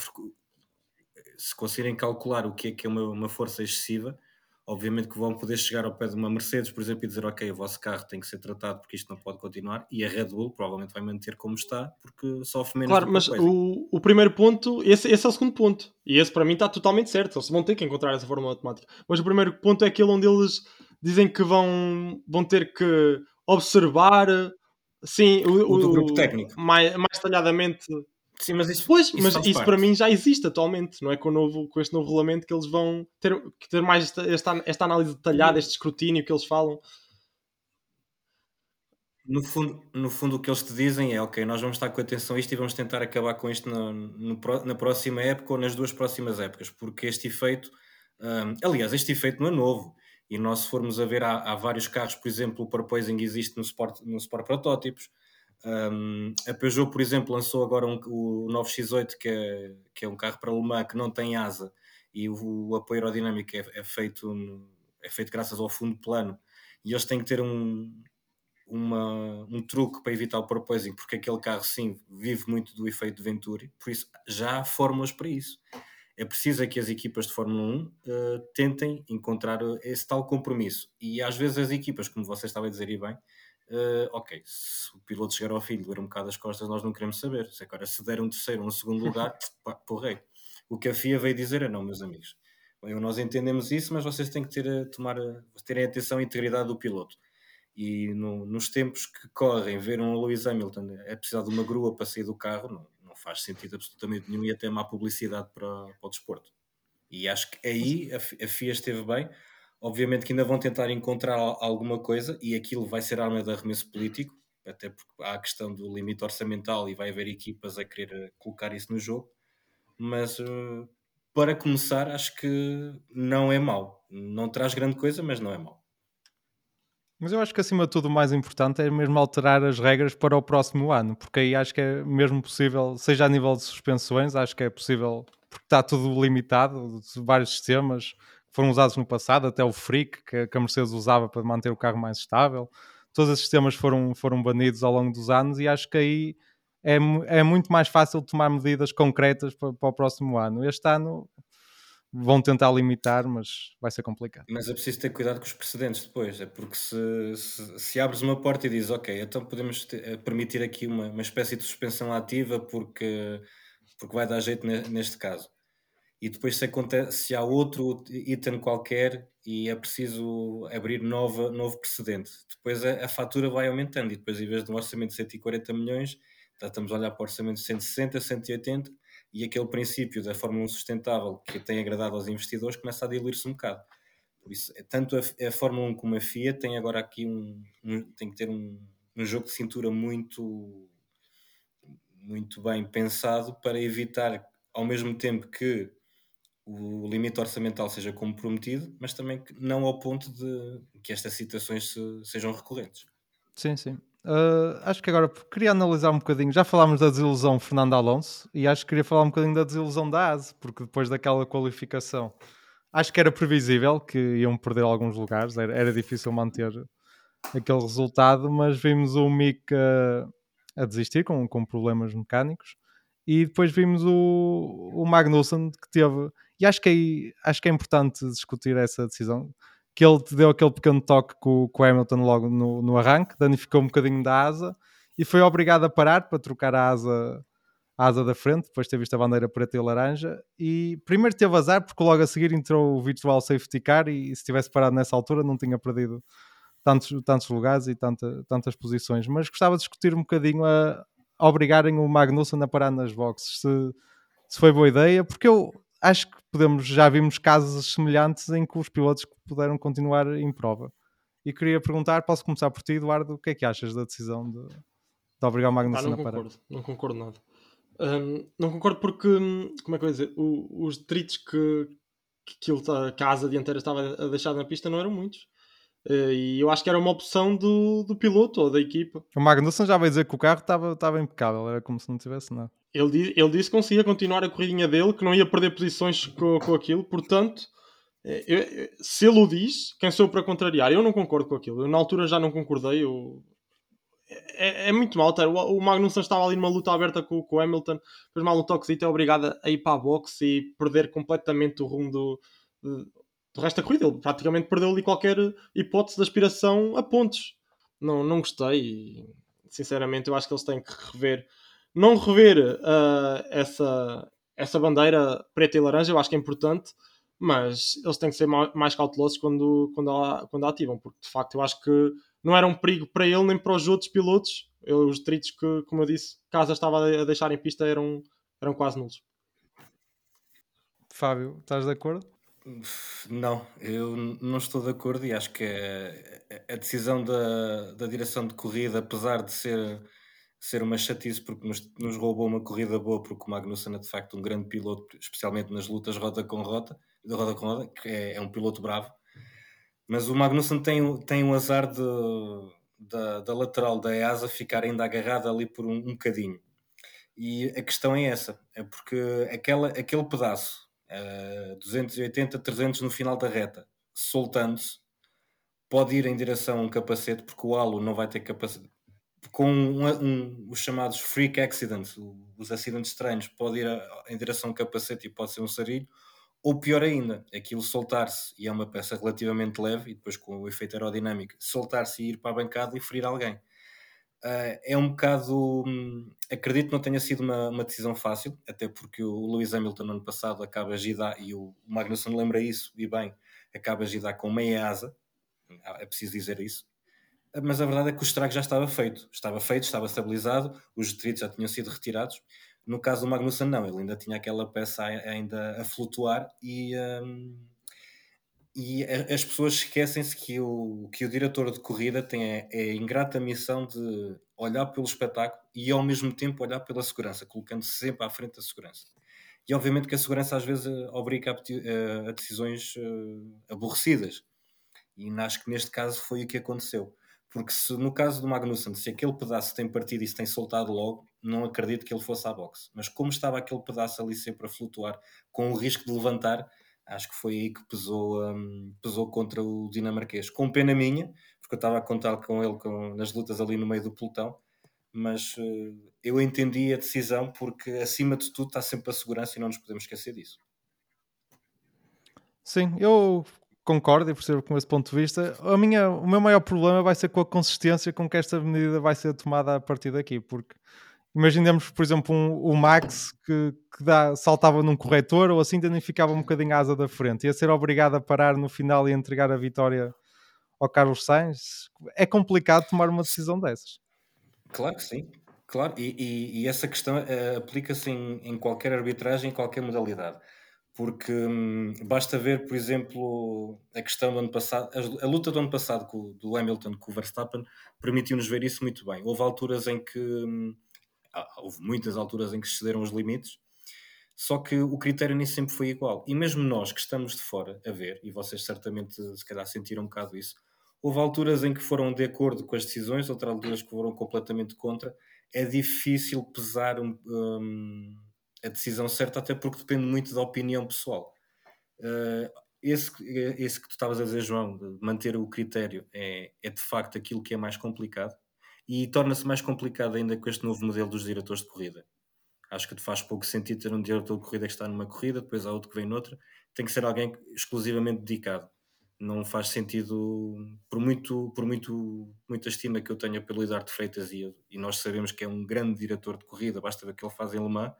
se conseguirem calcular o que é que é uma, uma força excessiva, obviamente que vão poder chegar ao pé de uma Mercedes, por exemplo, e dizer ok, o vosso carro tem que ser tratado porque isto não pode continuar, e a Red Bull provavelmente vai manter como está porque sofre menos. Claro, mas o, o primeiro ponto, esse, esse é o segundo ponto, e esse para mim está totalmente certo, eles vão ter que encontrar essa forma matemática. Mas o primeiro ponto é aquele onde eles dizem que vão, vão ter que observar, sim, o, o, o grupo técnico. Mais, mais detalhadamente. Sim, mas isso, pois, isso mas isso parte. para mim já existe atualmente, não é com, o novo, com este novo regulamento que eles vão ter, ter mais esta, esta, esta análise detalhada, este escrutínio que eles falam. No fundo, no fundo, o que eles te dizem é: ok, nós vamos estar com atenção a isto e vamos tentar acabar com isto no, no, na próxima época ou nas duas próximas épocas, porque este efeito, um, aliás, este efeito não é novo. E nós, se formos a ver, há, há vários carros, por exemplo, o Purposing existe no Sport, no Sport Protótipos. Um, a Peugeot, por exemplo, lançou agora um, o 9X8, que é, que é um carro para Le Mans que não tem asa e o, o apoio aerodinâmico é, é, feito, é feito graças ao fundo plano. E eles têm que ter um, uma, um truque para evitar o porpoising, porque aquele carro, sim, vive muito do efeito de Venturi. Por isso, já há fórmulas para isso é preciso é que as equipas de Fórmula 1 uh, eh, tentem encontrar esse tal compromisso. E às vezes as equipas, como você estava a dizer e bem, uh, ok, se o piloto chegar ao fim e doer um bocado as costas, nós não queremos saber. Se agora se der um terceiro ou um segundo lugar, pá, porrei. O que a FIA veio dizer é não, meus amigos. Bem, nós entendemos isso, mas vocês têm que ter, eh, tomar, terem atenção à integridade do piloto. E no, nos tempos que correm, ver um Lewis Hamilton é precisar de uma grua para sair do carro, não, não faz sentido absolutamente nenhum e até má publicidade para, para o desporto. E acho que aí a, a FIA esteve bem. Obviamente que ainda vão tentar encontrar alguma coisa e aquilo vai ser arma de arremesso político, até porque há a questão do limite orçamental e vai haver equipas a querer eh, colocar isso no jogo. Mas uh, para começar, acho que não é mau. Não traz grande coisa, mas não é mau. Mas eu acho que acima de tudo o mais importante é mesmo alterar as regras para o próximo ano, porque aí acho que é mesmo possível, seja a nível de suspensões, acho que é possível, porque está tudo limitado, vários sistemas foram usados no passado, até o Freak, que, a Mercedes usava para manter o carro mais estável, todos esses sistemas foram, foram banidos ao longo dos anos e acho que aí é, é muito mais fácil tomar medidas concretas para, para o próximo ano. Este ano vão tentar limitar, mas vai ser complicado. Mas é preciso ter cuidado com os precedentes depois, é porque se, se, se abres uma porta e dizes, ok, então podemos ter, eh, permitir aqui uma, uma espécie de suspensão ativa porque, porque vai dar jeito neste caso. E depois se, acontece, se há outro item qualquer e é preciso abrir nova, novo precedente, depois a, a fatura vai aumentando e depois em vez de um orçamento de 140 milhões, já estamos a olhar para orçamentos de 160, 180 e aquele princípio da Fórmula 1 sustentável que tem agradado aos investidores começa a diluir-se um bocado. Por isso, tanto a, a, Fórmula 1 como a FIA têm agora aqui um, um tem que ter um, um jogo de cintura muito muito bem pensado para evitar ao mesmo tempo que o limite orçamental seja comprometido, mas também não ao ponto de que estas situações se, sejam recorrentes. Sim, sim. Uh, acho que agora queria analisar um bocadinho. Já falámos da desilusão Fernando Alonso e acho que queria falar um bocadinho da desilusão da ASE, porque depois daquela qualificação acho que era previsível que iam perder alguns lugares, era, era difícil manter aquele resultado, mas vimos o Mick uh, a desistir com, com problemas mecânicos e depois vimos o, o Magnussen que teve, e acho que, é, acho que é importante discutir essa decisão que ele te deu aquele pequeno toque com, com o Hamilton logo no, no arranque, danificou um bocadinho da asa e foi obrigado a parar para trocar a asa, a asa da frente, depois de ter visto a bandeira preta e laranja. E primeiro teve azar, porque logo a seguir entrou o virtual safety car e, se tivesse parado nessa altura não tinha perdido tantos, tantos lugares e tanta, tantas posições. Mas gostava de discutir um bocadinho a, a obrigarem o Magnussen a parar nas boxes, se, se foi boa ideia, porque eu acho que podemos, já vimos casos semelhantes em que os pilotos puderam continuar em prova. E queria perguntar, posso começar por ti, Eduardo, o que é que achas da decisão de, de obrigar o Magnussen ah, a parar? Concordo, não concordo nada. Um, não concordo porque, como é que eu ia dizer, o, os detritos que, que, ele, tá, que a asa dianteira estava a deixar na pista não eram muitos. Uh, e eu acho que era uma opção do, do piloto ou da equipa. O Magnussen já vai dizer que o carro estava, estava impecável, era como se não tivesse nada. Ele, ele disse que conseguia continuar a corridinha dele, que não ia perder posições com, com aquilo, portanto, eh, eu, se ele o diz, quem sou para contrariar? Eu não concordo com aquilo. Eu na altura já não concordei. Eu... É, é, muito mal. Tá? O, Magnussen estava ali numa luta aberta com, com o Hamilton, fez mal um toquezito, é obrigado a ir para a box e perder completamente o rumo do, do resto da corrida. Ele praticamente perdeu ali qualquer hipótese de aspiração a pontos. Não, não gostei. Sinceramente, eu acho que eles têm que rever não rever uh, essa, essa bandeira preta e laranja, eu acho que é importante, mas eles têm que ser mais cautelosos quando, quando, a, quando a ativam, porque de facto eu acho que não era um perigo para ele nem para os outros pilotos. Eu, os detritos que, como eu disse, Casa estava a deixar em pista eram, eram quase nulos. Fábio, estás de acordo? Não, eu não estou de acordo e acho que a, a decisão da, da direção de corrida, apesar de ser ser uma chatice porque nos, nos, roubou uma corrida boa, porque o Magnussen é de facto um grande piloto, especialmente nas lutas roda com roda, roda com roda, que é, é um piloto bravo. Mas o Magnussen tem, tem um azar de, da, da lateral da EASA ficar ainda agarrada ali por um, um bocadinho. E a questão é essa, é porque aquela, aquele pedaço, uh, 280, 300 no final da reta, soltando-se, pode ir em direção a um capacete, porque o halo não vai ter capacete, com um, um, os chamados freak accidents, os acidentes estranhos, pode ir a, em direção ao capacete e pode ser um sarilho, ou pior ainda, aquilo soltar-se e é uma peça relativamente leve, e depois com o efeito aerodinâmico, soltar-se e ir para a bancada e ferir alguém. Uh, é um bocado. Hum, acredito que não tenha sido uma, uma, decisão fácil, até porque o Lewis Hamilton, no ano passado, acaba a gidar, e o Magnussen lembra isso, e bem, acaba a gidar com meia asa, é preciso dizer isso, mas a verdade é que o estrago já estava feito. Estava feito, estava estabilizado, os detritos já tinham sido retirados. No caso do Magnussen, não, ele ainda tinha aquela peça ainda a flutuar e, um, e as pessoas esquecem-se que o, que o diretor de corrida tem a, a ingrata missão de olhar pelo espetáculo e ao mesmo tempo olhar pela segurança, colocando-se sempre à frente da segurança. E obviamente que a segurança às vezes obriga a, a decisões uh, aborrecidas. E acho que neste caso foi o que aconteceu. Porque se no caso do Magnussen, se aquele pedaço tem partido e se tem soltado logo, não acredito que ele fosse à boxe. Mas como estava aquele pedaço ali sempre a flutuar, com o risco de levantar, acho que foi aí que pesou, um, pesou contra o dinamarquês. Com pena minha, porque eu estava a contar com ele com, nas lutas ali no meio do pelotão, mas uh, eu entendi a decisão porque acima de tudo está sempre a segurança e não nos podemos esquecer disso. Sim, eu concordo e percebo com esse ponto de vista. A minha, o meu maior problema vai ser com a consistência com que esta medida vai ser tomada a partir daqui, porque imaginemos, por exemplo, um, o Max que, que dá, saltava num corretor ou assim também ficava um bocadinho asa da frente, ia ser obrigado a parar no final e entregar a vitória ao Carlos Sainz. É complicado tomar uma decisão dessas. Claro que sim, claro, e, e, e essa questão uh, aplica-se em, em qualquer arbitragem, em qualquer modalidade porque hum, basta ver, por exemplo, a questão do ano passado, a, luta do ano passado com, do Hamilton com o Verstappen permitiu-nos ver isso muito bem. Houve alturas em que hum, houve muitas alturas em que excederam os limites, só que o critério nem sempre foi igual. E mesmo nós que estamos de fora a ver, e vocês certamente se calhar sentiram um bocado isso, houve alturas em que foram de acordo com as decisões, outras alturas que foram completamente contra. É difícil pesar um, um a decisão certa, até porque depende muito da opinião pessoal. Uh, esse, esse que tu estavas a dizer, João, de manter o critério, é, é de facto aquilo que é mais complicado e torna-se mais complicado ainda com este novo modelo dos diretores de corrida. Acho que faz pouco sentido ter um diretor de corrida que está numa corrida, depois há outro que vem noutra. Tem que ser alguém exclusivamente dedicado. Não faz sentido, por muito, por muito, muita estima que eu tenha pelo Eduardo Freitas e, e nós sabemos que é um grande diretor de corrida, basta ver o que ele faz em Le Mans,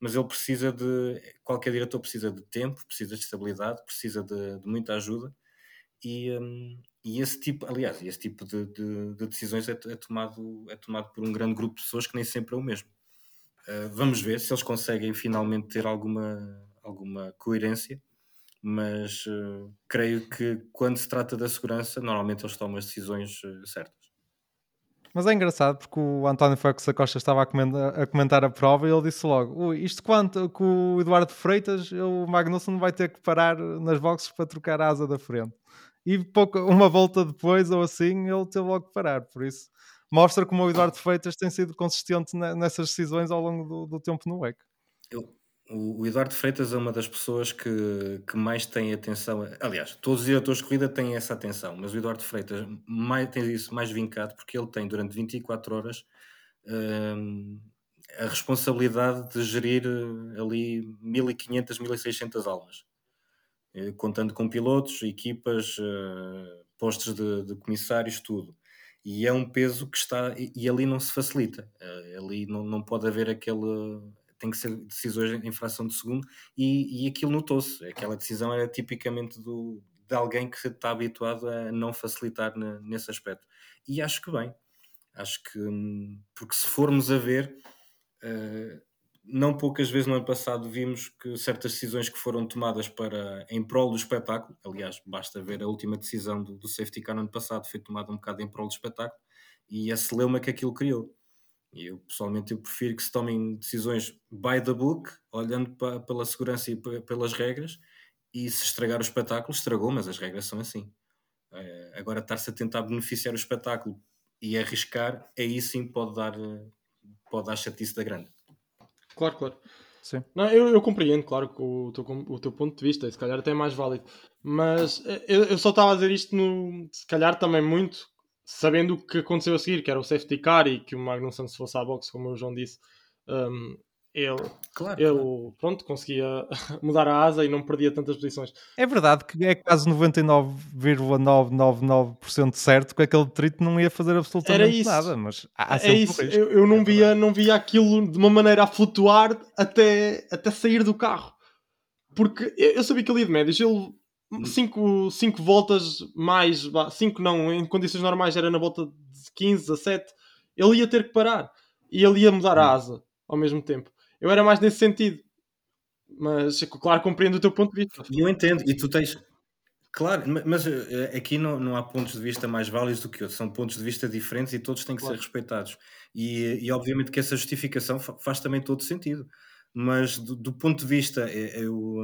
mas ele precisa de. Qualquer diretor precisa de tempo, precisa de estabilidade, precisa de, de muita ajuda e, um, e esse tipo, aliás, esse tipo de, de, de decisões é, é, tomado, é tomado por um grande grupo de pessoas que nem sempre é o mesmo. Uh, vamos ver se eles conseguem finalmente ter alguma, alguma coerência, mas uh, creio que quando se trata da segurança, normalmente eles tomam as decisões uh, certas. Mas é engraçado porque o António Fux da Costa estava a comentar, a comentar, a prova e ele disse logo: isto quanto com o Eduardo Freitas, o Magnussen vai ter que parar nas boxes para trocar a asa da frente. E pouco, uma volta depois ou assim, ele teve logo que parar. Por isso, mostra como o Eduardo Freitas tem sido consistente nessas decisões ao longo do, do tempo no WEC. Eu, o, Eduardo Freitas é uma das pessoas que, que mais tem atenção. Aliás, todos os diretores de corrida têm essa atenção, mas o Eduardo Freitas mais, tem isso mais vincado porque ele tem durante 24 horas hum, a responsabilidade de gerir eh, ali 1500, 1600 almas, eh, contando com pilotos, equipas, uh, postos de, de, comissários, tudo. E é um peso que está. E, ali não se facilita. Ali não, não pode haver aquele tem que ser decisões em fração de segundo, e, e aquilo notou-se. Aquela decisão era tipicamente do, de alguém que está habituado a não facilitar na, nesse aspecto. E acho que bem. Acho que, hum, porque se formos a ver, uh, não poucas vezes no ano passado vimos que certas decisões que foram tomadas para em prol do espetáculo, aliás, basta ver a última decisão do, do safety car no ano passado, foi tomada um bocado em prol do espetáculo, e a celeuma que aquilo criou. E eu pessoalmente eu prefiro que se tomem decisões by the book, olhando pa, pela segurança e pelas regras, e se estragar o espetáculo, estragou, mas as regras são assim. Uh, agora estar-se a tentar beneficiar o espetáculo e arriscar, aí sim pode dar, pode dar chatice da grande. Claro, claro. Sim. Não, eu, eu compreendo, claro, o teu, o teu ponto de vista, se calhar até é mais válido. Mas eh, eu, eu só estava a dizer isto, no, se calhar também muito sabendo o que aconteceu a seguir, que era o safety car e que o Magnussen se fosse à boxe, como o João disse, um, ele, claro, ele claro. pronto, conseguia mudar a asa e não perdia tantas posições. É verdade que é quase 99,999% certo que aquele trito não ia fazer absolutamente nada, mas há é isso. Eu, eu, não, é via, não via aquilo de uma maneira a flutuar até, até sair do carro. Porque eu sabia que ele ia de médios, ele 5 cinco voltas mais, 5 não, em condições normais era na volta de 15, 17, ele ia ter que parar e ele ia mudar a hum. asa ao mesmo tempo. Eu era mais nesse sentido, mas claro, compreendo o teu ponto de vista. Eu entendo, e tu tens, claro, mas eh, aqui não, não há pontos de vista mais válidos do que outros, são pontos de vista diferentes e todos têm que claro. ser respeitados. E, e obviamente que essa justificação faz também todo sentido, mas do, do ponto de vista, eh, eu.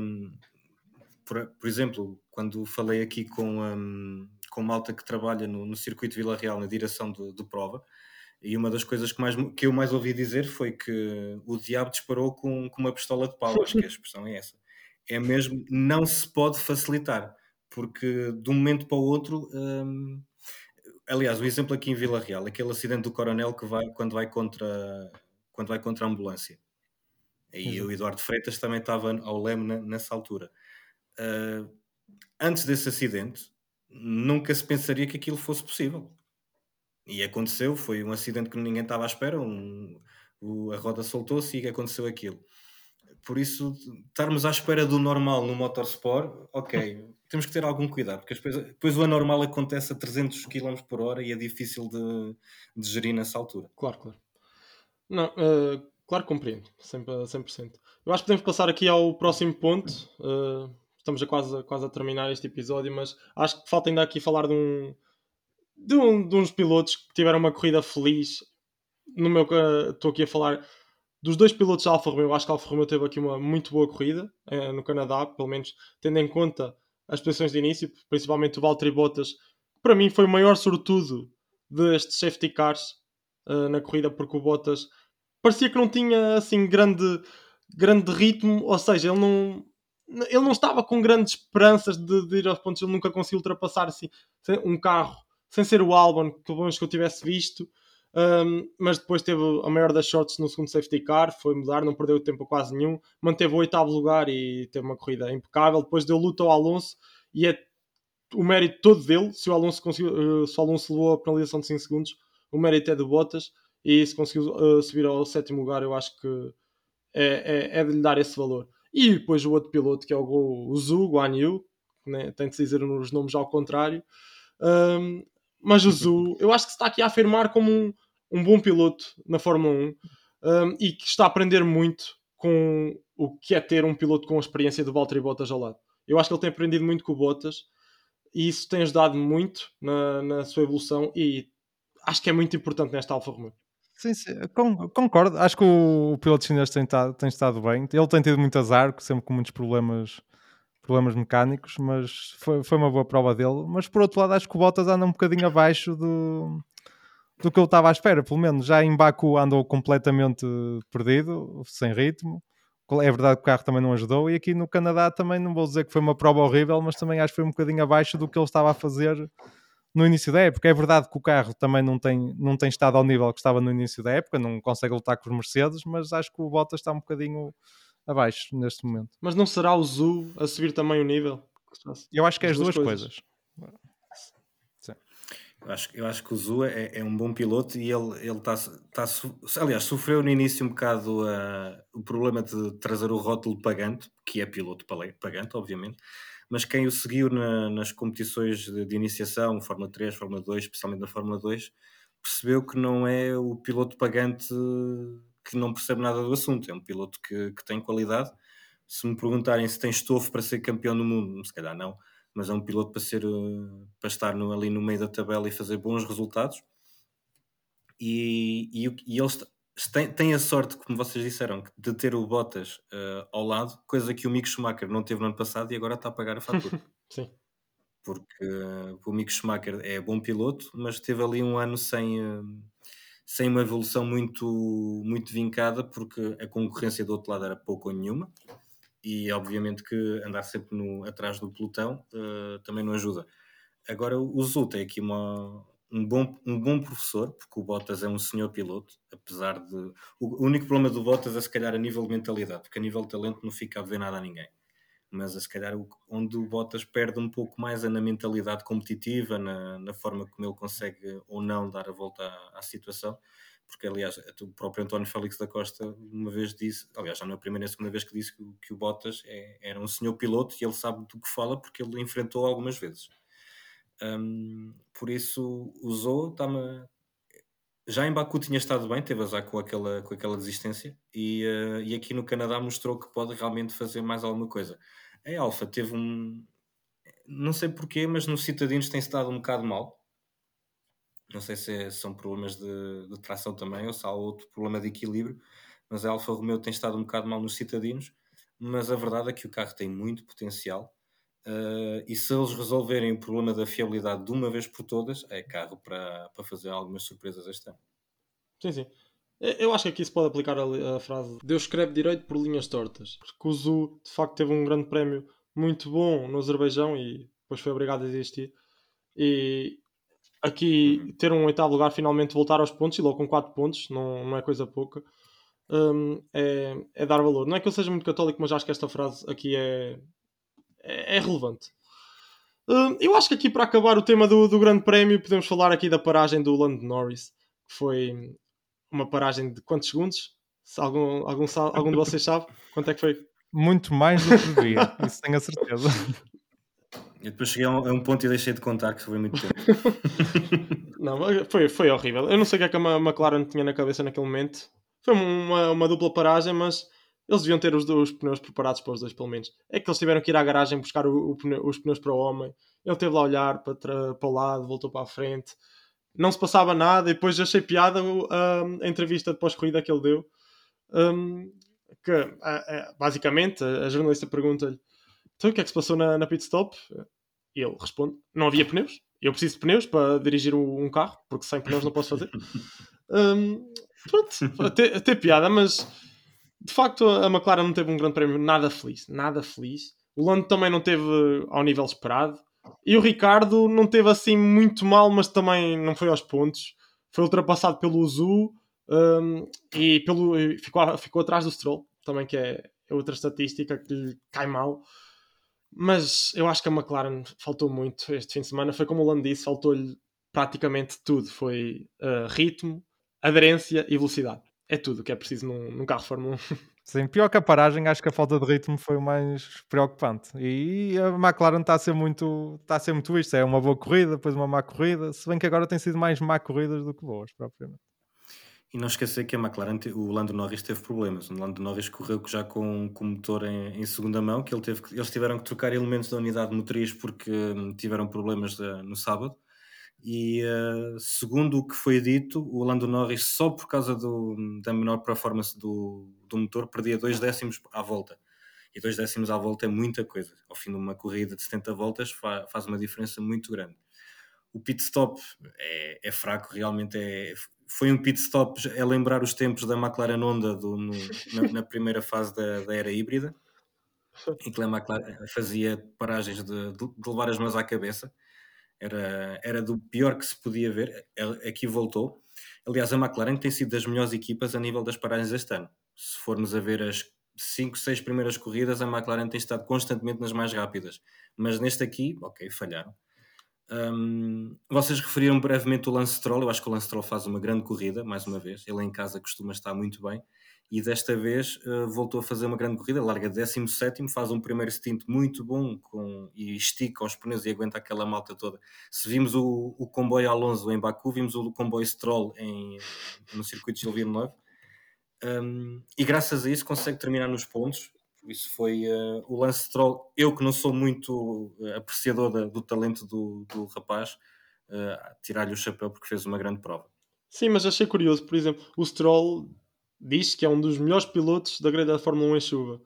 Por, por exemplo, quando falei aqui com, um, com malta que trabalha no, no circuito Vila Real na direção de, de, prova, e uma das coisas que, mais, que eu mais ouvi dizer foi que o diabo disparou com, com uma pistola de pau, acho que a expressão é essa. É mesmo, não se pode facilitar, porque de um momento para o outro. Um, aliás, o exemplo aqui em Vila Real, aquele acidente do coronel que vai quando vai contra, quando vai contra a ambulância. E o Eduardo Freitas também estava ao leme nessa altura. Uh, antes desse acidente, nunca se pensaria que aquilo fosse possível. E aconteceu, foi um acidente que ninguém estava à espera, um, o, a roda soltou-se e aconteceu aquilo. Por isso, estarmos à espera do normal no motorsport, ok, temos que ter algum cuidado, porque depois, depois o anormal acontece a 300 km por hora e é difícil de, de gerir nessa altura. Claro, claro. Não, uh, claro que compreendo, 100%, 100%. Eu acho que podemos passar aqui ao próximo ponto. Uh, estamos a quase, quase a terminar este episódio, mas acho que falta ainda aqui falar de um, de, um, de uns pilotos que tiveram uma corrida feliz. No meu estou aqui a falar dos dois pilotos da Alfa Romeo. Acho que a Alfa Romeo teve aqui uma muito boa corrida eh, no Canadá, pelo menos tendo em conta as posições de início, principalmente o Valtteri Bottas. Para mim foi o maior sortudo destes safety cars uh, na corrida, porque o Bottas parecia que não tinha assim grande, grande ritmo, ou seja, ele não, ele não estava com grandes esperanças de, de ir aos pontos, ele nunca conseguiu ultrapassar assim, um carro sem ser o Albon, que pelo menos que eu tivesse visto. Um, mas depois teve a maior das shorts no segundo safety car, foi mudar, não perdeu tempo quase nenhum, manteve o oitavo lugar e teve uma corrida impecável. Depois deu luta ao Alonso e é o mérito todo dele. Se o Alonso, conseguiu, uh, se o Alonso levou a penalização de 5 segundos, o mérito é de Bottas. E se conseguiu uh, subir ao sétimo lugar, eu acho que é, é, é, de lhe dar esse valor. E depois o outro piloto que é o, o Zhu Guan Yu, né? tem de dizer os nomes ao contrário. Um, mas o Zhu, eu acho que se está aqui a afirmar como um, um bom piloto na Fórmula 1 um, e que está a aprender muito com o que é ter um piloto com a experiência do Valtteri Bottas ao lado. Eu acho que ele tem aprendido muito com o Bottas e isso tem ajudado muito na, na sua evolução e acho que é muito importante nesta Alfa Romeo. Sim, sim, concordo. Acho que o, piloto chinês tem, tem estado bem. Ele tem tido muito azar, sempre com muitos problemas problemas mecânicos, mas foi, foi uma boa prova dele. Mas por outro lado, acho que o Bottas anda um bocadinho abaixo do, do que eu estava à espera. Pelo menos já em Baku andou completamente perdido, sem ritmo. É verdade que o carro também não ajudou. E aqui no Canadá também não vou dizer que foi uma prova horrível, mas também acho que foi um bocadinho abaixo do que ele estava a fazer no início da época. É verdade que o carro também não tem, não tem estado ao nível que estava no início da época, não consegue lutar com os Mercedes, mas acho que o Bottas está um bocadinho abaixo neste momento. Mas não será o Zu a subir também o nível? Eu acho que é as, duas, duas coisas. coisas. Eu acho, eu acho que o Zu é, é um bom piloto e ele está. Tá, aliás, sofreu no início um bocado uh, o problema de trazer o rótulo pagante, que é piloto pagante, obviamente, mas quem o seguiu na, nas competições de, de, iniciação, Fórmula 3, Fórmula 2, especialmente na Fórmula 2, percebeu que não é o piloto pagante que não percebe nada do assunto. É um piloto que, que tem qualidade. Se me perguntarem se tem estofo para ser campeão do mundo, se calhar não, mas é um piloto para, ser, eh, para estar no, ali no meio da tabela e fazer bons resultados. E, e, e eles têm, têm, a sorte, como vocês disseram, de ter o Bottas uh, ao lado, coisa que o Mick Schumacher não teve no ano passado e agora está a pagar a fatura. Sim. Porque uh, o Mick Schumacher é bom piloto, mas teve ali um ano sem. Uh, sem uma evolução muito, muito vincada, porque a concorrência do outro lado era pouco ou nenhuma, e obviamente que andar sempre no, atrás do pelotão também não ajuda. Agora, o Zul tem aqui uma, um, bom, um bom professor, porque o Bottas é um senhor piloto, apesar de. O, único problema do Bottas é se calhar a nível de mentalidade, porque a nível de talento não fica a ver nada a ninguém mas se calhar onde o Bottas perde um pouco mais é na mentalidade competitiva, na, na forma como ele consegue ou não dar a volta à, à, situação, porque aliás o próprio António Félix da Costa uma vez disse, aliás já não é a primeira nem a segunda vez que disse que, que o Bottas é, era um senhor piloto e ele sabe do que fala porque ele enfrentou algumas vezes. Um, por isso usou, está-me já em Baku tinha estado bem, teve azar com aquela, com aquela desistência e, uh, e aqui no Canadá mostrou que pode realmente fazer mais alguma coisa. A Alfa teve um. Não sei porquê, mas nos Citadinos tem-se dado um bocado mal. Não sei se é, são problemas de, de, tração também ou se há outro problema de equilíbrio, mas a Alfa Romeo tem estado um bocado mal nos Citadinos. Mas a verdade é que o carro tem muito potencial uh, e se eles resolverem o problema da fiabilidade de uma vez por todas, é carro para, para fazer algumas surpresas este ano. Sim, sim. Eu acho que aqui se pode aplicar a, a, frase Deus escreve direito por linhas tortas. Porque o Zu, de facto, teve um grande prémio muito bom no Azerbaijão e depois foi obrigado a desistir. E aqui ter um oitavo lugar, finalmente voltar aos pontos e logo com 4 pontos, não, não é coisa pouca, um, é, é, dar valor. Não é que eu seja muito católico, mas acho que esta frase aqui é, é, é relevante. Uh, eu acho que aqui para acabar o tema do, do Grande Prémio, podemos falar aqui da paragem do Lando Norris, que foi uma paragem de quantos segundos? Se algum, algum, algum de vocês sabe quanto é que foi? Muito mais do que devia, isso tenho a certeza. Eu depois cheguei a um, a um, ponto e deixei de contar que foi muito tempo. não, foi, foi horrível. Eu não sei o que é que a McLaren tinha na cabeça naquele momento. Foi uma, uma dupla paragem, mas eles deviam ter os, os pneus preparados para os dois, pelo menos. É que eles tiveram que ir à garagem buscar o, o pneu, os pneus para o homem. Ele teve lá a olhar para, para o lado, voltou para a frente. Não se passava nada e depois achei piada a, a entrevista de pós-corrida que ele deu. Um, que basicamente a, jornalista pergunta-lhe então o que é que se passou na, na pit stop? E ele responde: não havia pneus. Eu preciso de pneus para dirigir um carro, porque sem pneus não posso fazer. Um, pronto, até, até piada, mas de facto a McLaren não teve um grande prémio nada feliz, nada feliz. O Lando também não teve ao nível esperado. E o Ricardo não teve assim muito mal, mas também não foi aos pontos. Foi ultrapassado pelo Zu um, e pelo, ficou, ficou atrás do Stroll, também que é, é outra estatística que lhe cai mal. Mas eu acho que a McLaren faltou muito este fim de semana. Foi como o Lando disse, faltou-lhe praticamente tudo. Foi uh, ritmo, aderência e velocidade. É tudo o que é preciso num, num carro Fórmula 1. Sim, pior que a paragem, acho que a falta de ritmo foi o mais preocupante. E a McLaren está a ser muito, está a ser muito isto. É uma boa corrida, depois uma má corrida, se bem que agora tem sido mais má corridas do que boas, propriamente. E não esquecer que a McLaren, o Lando Norris teve problemas. O Lando Norris correu já com, com o motor em, em segunda mão, que, ele teve que, eles tiveram que trocar elementos da unidade motriz porque hum, tiveram problemas de, no sábado. E uh, segundo o que foi dito, o Lando Norris, só por causa do, da menor performance do, do motor, perdia dois décimos à volta. E dois décimos à volta é muita coisa. Ao fim de uma corrida de 70 voltas fa faz uma diferença muito grande. O pit stop é, é fraco, realmente é, foi um pit stop a lembrar os tempos da McLaren Honda do, no, na, na, primeira fase da, da, era híbrida, em que a McLaren fazia paragens de, de, de, levar as mãos à cabeça. Era, era do pior que se podia ver. Aqui voltou. Aliás, a McLaren tem sido das melhores equipas a nível das paragens este ano. Se formos a ver as 5, 6 primeiras corridas, a McLaren tem estado constantemente nas mais rápidas. Mas neste aqui, ok, falharam. Um, vocês referiram brevemente o Lance Stroll. Eu acho que o Lance Stroll faz uma grande corrida, mais uma vez. Ele em casa costuma estar muito bem. E desta vez uh, voltou a fazer uma grande corrida. Larga 17, faz um primeiro stint muito bom com, e estica os pneus e aguenta aquela malta toda. Se vimos o, o comboio Alonso em Baku, vimos o comboio Stroll em, no circuito de Villeneuve. Um, e graças a isso consegue terminar nos pontos isso foi uh, o Lance Stroll. Eu que não sou muito uh, apreciador da, do talento do, do rapaz, uh, tirar-lhe o chapéu porque fez uma grande prova. Sim, mas achei curioso, por exemplo, o Stroll diz que é um dos melhores pilotos da grelha da Fórmula 1 em chuva.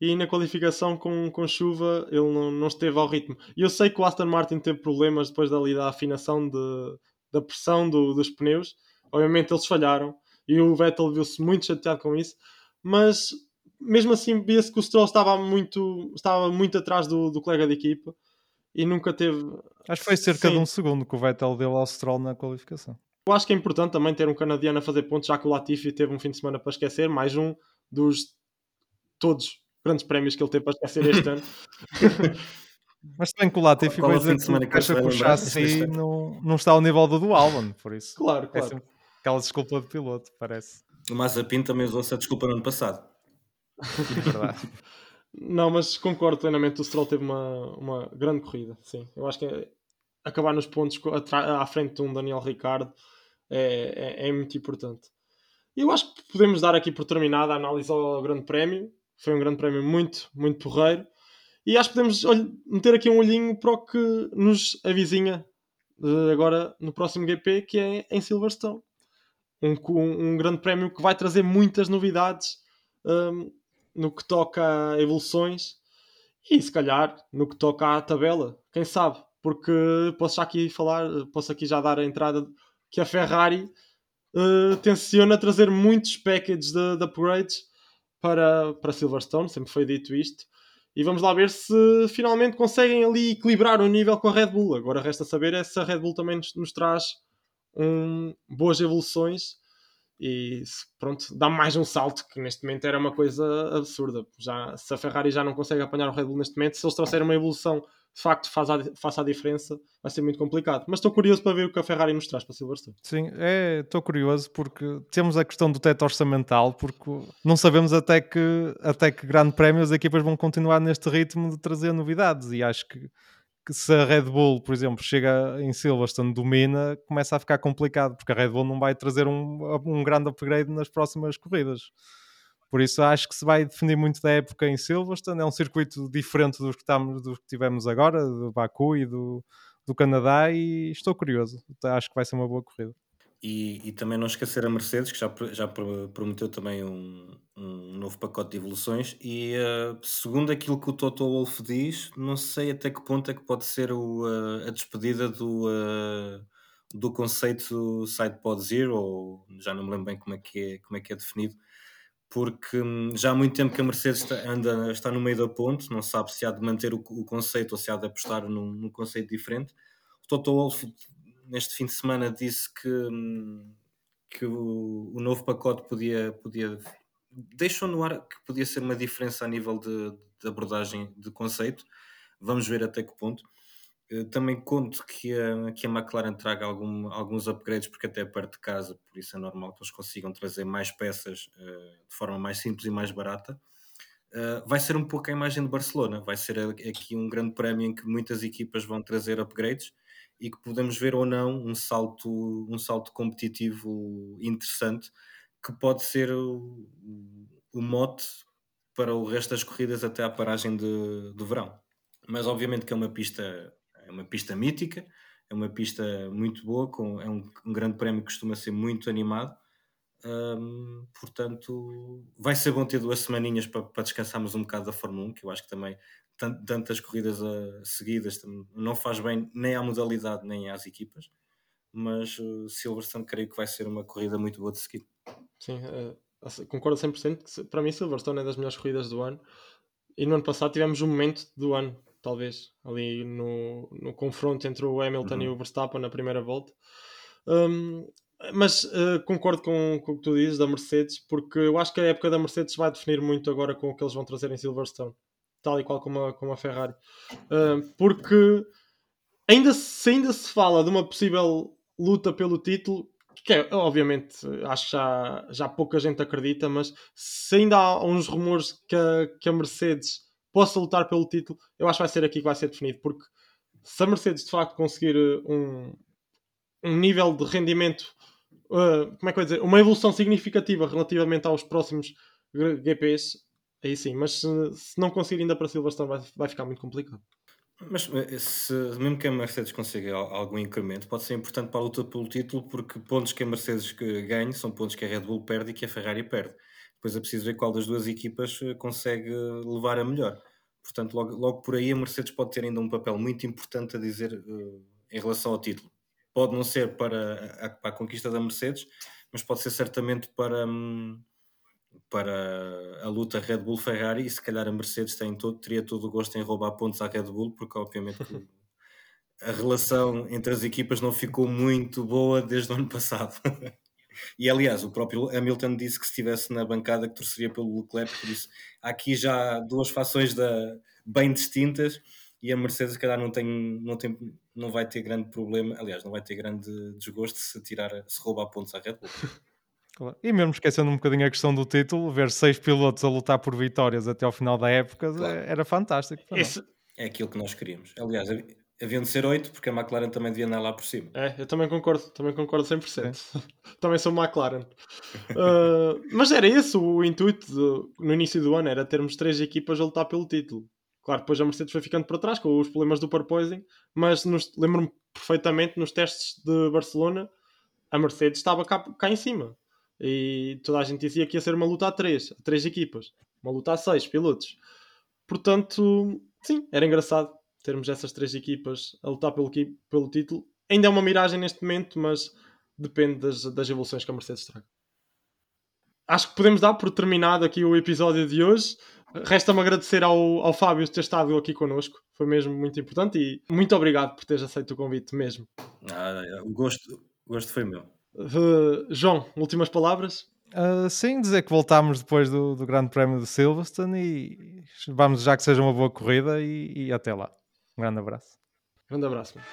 E na qualificação com, com chuva ele não, não esteve ao ritmo. E eu sei que o Aston Martin teve problemas depois dali da afinação de, da pressão do, dos pneus. Obviamente eles falharam e o Vettel viu-se muito chateado com isso. Mas mesmo assim via-se que o Stroll estava muito, estava muito atrás do, do colega de equipa e nunca teve. Acho que foi cerca Sim. de um segundo que o Vettel deu ao Stroll na qualificação. Eu acho que é importante também ter um canadiano a fazer pontos, já que o Latifi teve um fim de semana para esquecer, mais um dos todos grandes prémios que ele teve para esquecer este ano. Mas também que o Latifi vai dizer que, que acha que o chassi não, não está ao nível do do Albon, por isso. Claro, é claro. É aquela desculpa de piloto, parece. O Mazepin também usou essa desculpa no ano passado. Verdade. Não, mas concordo plenamente. O Stroll teve uma, uma grande corrida. Sim, eu acho que acabar nos pontos à frente de um Daniel Ricardo é, é, é, muito importante. Eu acho que podemos dar aqui por terminada a análise ao Grande Prémio. Foi um Grande Prémio muito, muito porreiro. E acho que podemos meter aqui um olhinho para o que nos avizinha agora no próximo GP, que é em Silverstone. Um, um, um grande prémio que vai trazer muitas novidades um, no que toca a evoluções e se calhar no que toca à tabela, quem sabe? Porque posso já aqui falar, posso aqui já dar a entrada que a Ferrari uh, tenciona trazer muitos packages de, de, upgrades para, para Silverstone, sempre foi dito isto. E vamos lá ver se finalmente conseguem ali equilibrar o nível com a Red Bull. Agora resta saber é se a Red Bull também nos, nos traz um, boas evoluções e pronto, dá mais um salto que neste momento era uma coisa absurda. Já, se a Ferrari já não consegue apanhar o Red Bull neste momento, se eles trouxerem uma evolução de facto faz a, faça a diferença, vai ser muito complicado. Mas estou curioso para ver o que a Ferrari nos traz para Silverstone. Sim, é, estou curioso porque temos a questão do teto orçamental, porque não sabemos até que, até que grande prémio as equipas vão continuar neste ritmo de trazer novidades e acho que, que se a Red Bull, por exemplo, chega em Silverstone, domina, começa a ficar complicado, porque a Red Bull não vai trazer um, um grande upgrade nas próximas corridas. Por isso acho que se vai definir muito da época em Silverstone. É um circuito diferente dos que, estamos, dos que tivemos agora, do Baku e do, do Canadá, e estou curioso. Acho que vai ser uma boa corrida. E, e também não esquecer a Mercedes, que já, já prometeu também um, um novo pacote de evoluções. E uh, segundo aquilo que o Toto Wolff diz, não sei até que ponto é que pode ser o, uh, a despedida do, uh, do conceito SidePod Zero, ou já não me lembro bem como é que é, como é, que é definido, porque hum, já há muito tempo que a Mercedes está, anda, está no meio da ponte, não sabe se há de manter o, o conceito ou se há de apostar num, num conceito diferente. O Toto Wolff, neste fim de semana, disse que, que o, o, novo pacote podia, podia. deixou no ar que podia ser uma diferença a nível de, de abordagem de conceito. Vamos ver até que ponto. Eh, também conto que a, que a McLaren traga algum, alguns upgrades, porque até é perto de casa, por isso é normal que eles consigam trazer mais peças uh, de forma mais simples e mais barata. Uh, vai ser um pouco a imagem de Barcelona, vai ser aqui um grande prémio em que muitas equipas vão trazer upgrades e que podemos ver ou não um salto, um salto competitivo interessante que pode ser o, o mote para o resto das corridas até à paragem de, de verão. Mas obviamente que é uma pista é uma pista mítica, é uma pista muito boa, com, é um, um grande prémio que costuma ser muito animado. Um, portanto, vai ser bom ter duas semaninhas para, para, descansarmos um bocado da Fórmula 1, que eu acho que também tantas corridas seguidas não faz bem nem à modalidade nem às equipas. Mas uh, Silverstone creio que vai ser uma corrida muito boa de seguir. Sim, uh, concordo 100% que para mim Silverstone é das melhores corridas do ano. E no ano passado tivemos um momento do ano talvez, ali no, no confronto entre o Hamilton uhum. e o Verstappen na primeira volta. Um, mas uh, concordo com, com o que tu dizes da Mercedes, porque eu acho que a época da Mercedes vai definir muito agora com o que eles vão trazer em Silverstone, tal e qual como a, como a Ferrari. Uh, porque ainda se, ainda se fala de uma possível luta pelo título, que é, obviamente acho que já, já pouca gente acredita, mas se ainda há uns rumores que a, que a Mercedes possa lutar pelo título, eu acho que vai ser aqui que vai ser definido, porque se a Mercedes de facto conseguir eh, um, um nível de rendimento, uh, como é que eu dizer, uma evolução significativa relativamente aos próximos GPs, aí sim, mas se, se não conseguir ainda para Silverstone vai, vai ficar muito complicado. Mas eh, se, mesmo que a Mercedes consiga algum incremento, pode ser importante para a luta pelo título, porque pontos que a Mercedes ganha são pontos que a Red Bull perde e que a Ferrari perde. Depois é preciso ver qual das duas equipas eh, consegue levar a melhor. Portanto, logo, logo por aí a Mercedes pode ter ainda um papel muito importante a dizer uh, em relação ao título. Pode não ser para a, para a, conquista da Mercedes, mas pode ser certamente para, um, para a luta Red Bull-Ferrari e se calhar a Mercedes tem todo, teria todo o gosto em roubar pontos à Red Bull, porque obviamente a relação entre as equipas não ficou muito boa desde o ano passado. E aliás, o próprio Hamilton disse que se estivesse na bancada que torceria pelo Leclerc, por isso há aqui já duas fações da, bem distintas e a Mercedes se calhar não tem, não tem não vai ter grande problema, aliás, não vai ter grande desgosto se tirar, se roubar pontos à Red Bull. Claro. E mesmo esquecendo um bocadinho a questão do título, ver seis pilotos a lutar por vitórias até ao final da época claro. era fantástico. Esse... É aquilo que nós queríamos. Aliás, Haviam de ser 8, porque a McLaren também devia andar lá por cima. É, eu também concordo, também concordo 100%. É. também sou McLaren. uh, mas era esse o intuito de, no início do ano, era termos três equipas a lutar pelo título. Claro, depois a Mercedes foi ficando para trás com os problemas do porpoising, mas lembro-me perfeitamente nos testes de Barcelona, a Mercedes estava cá, cá em cima. E toda a gente dizia que ia ser uma luta a três, a três equipas. Uma luta a seis pilotos. Portanto, sim, era engraçado termos essas três equipas a lutar pelo, pelo título. Ainda é uma miragem neste momento, mas depende das, das evoluções que a Mercedes traga. Acho que podemos dar por terminado aqui o episódio de hoje. Resta-me agradecer ao, ao Fábio ter estado aqui connosco. Foi mesmo muito importante e muito obrigado por teres aceito o convite mesmo. Ah, o, gosto, o gosto foi meu. Uh, João, últimas palavras? Uh, sim, dizer que voltámos depois do, do Grande Prémio de Silverstone e vamos já que seja uma boa corrida e, e até lá. Um grande abraço. Grande abraço. Mano.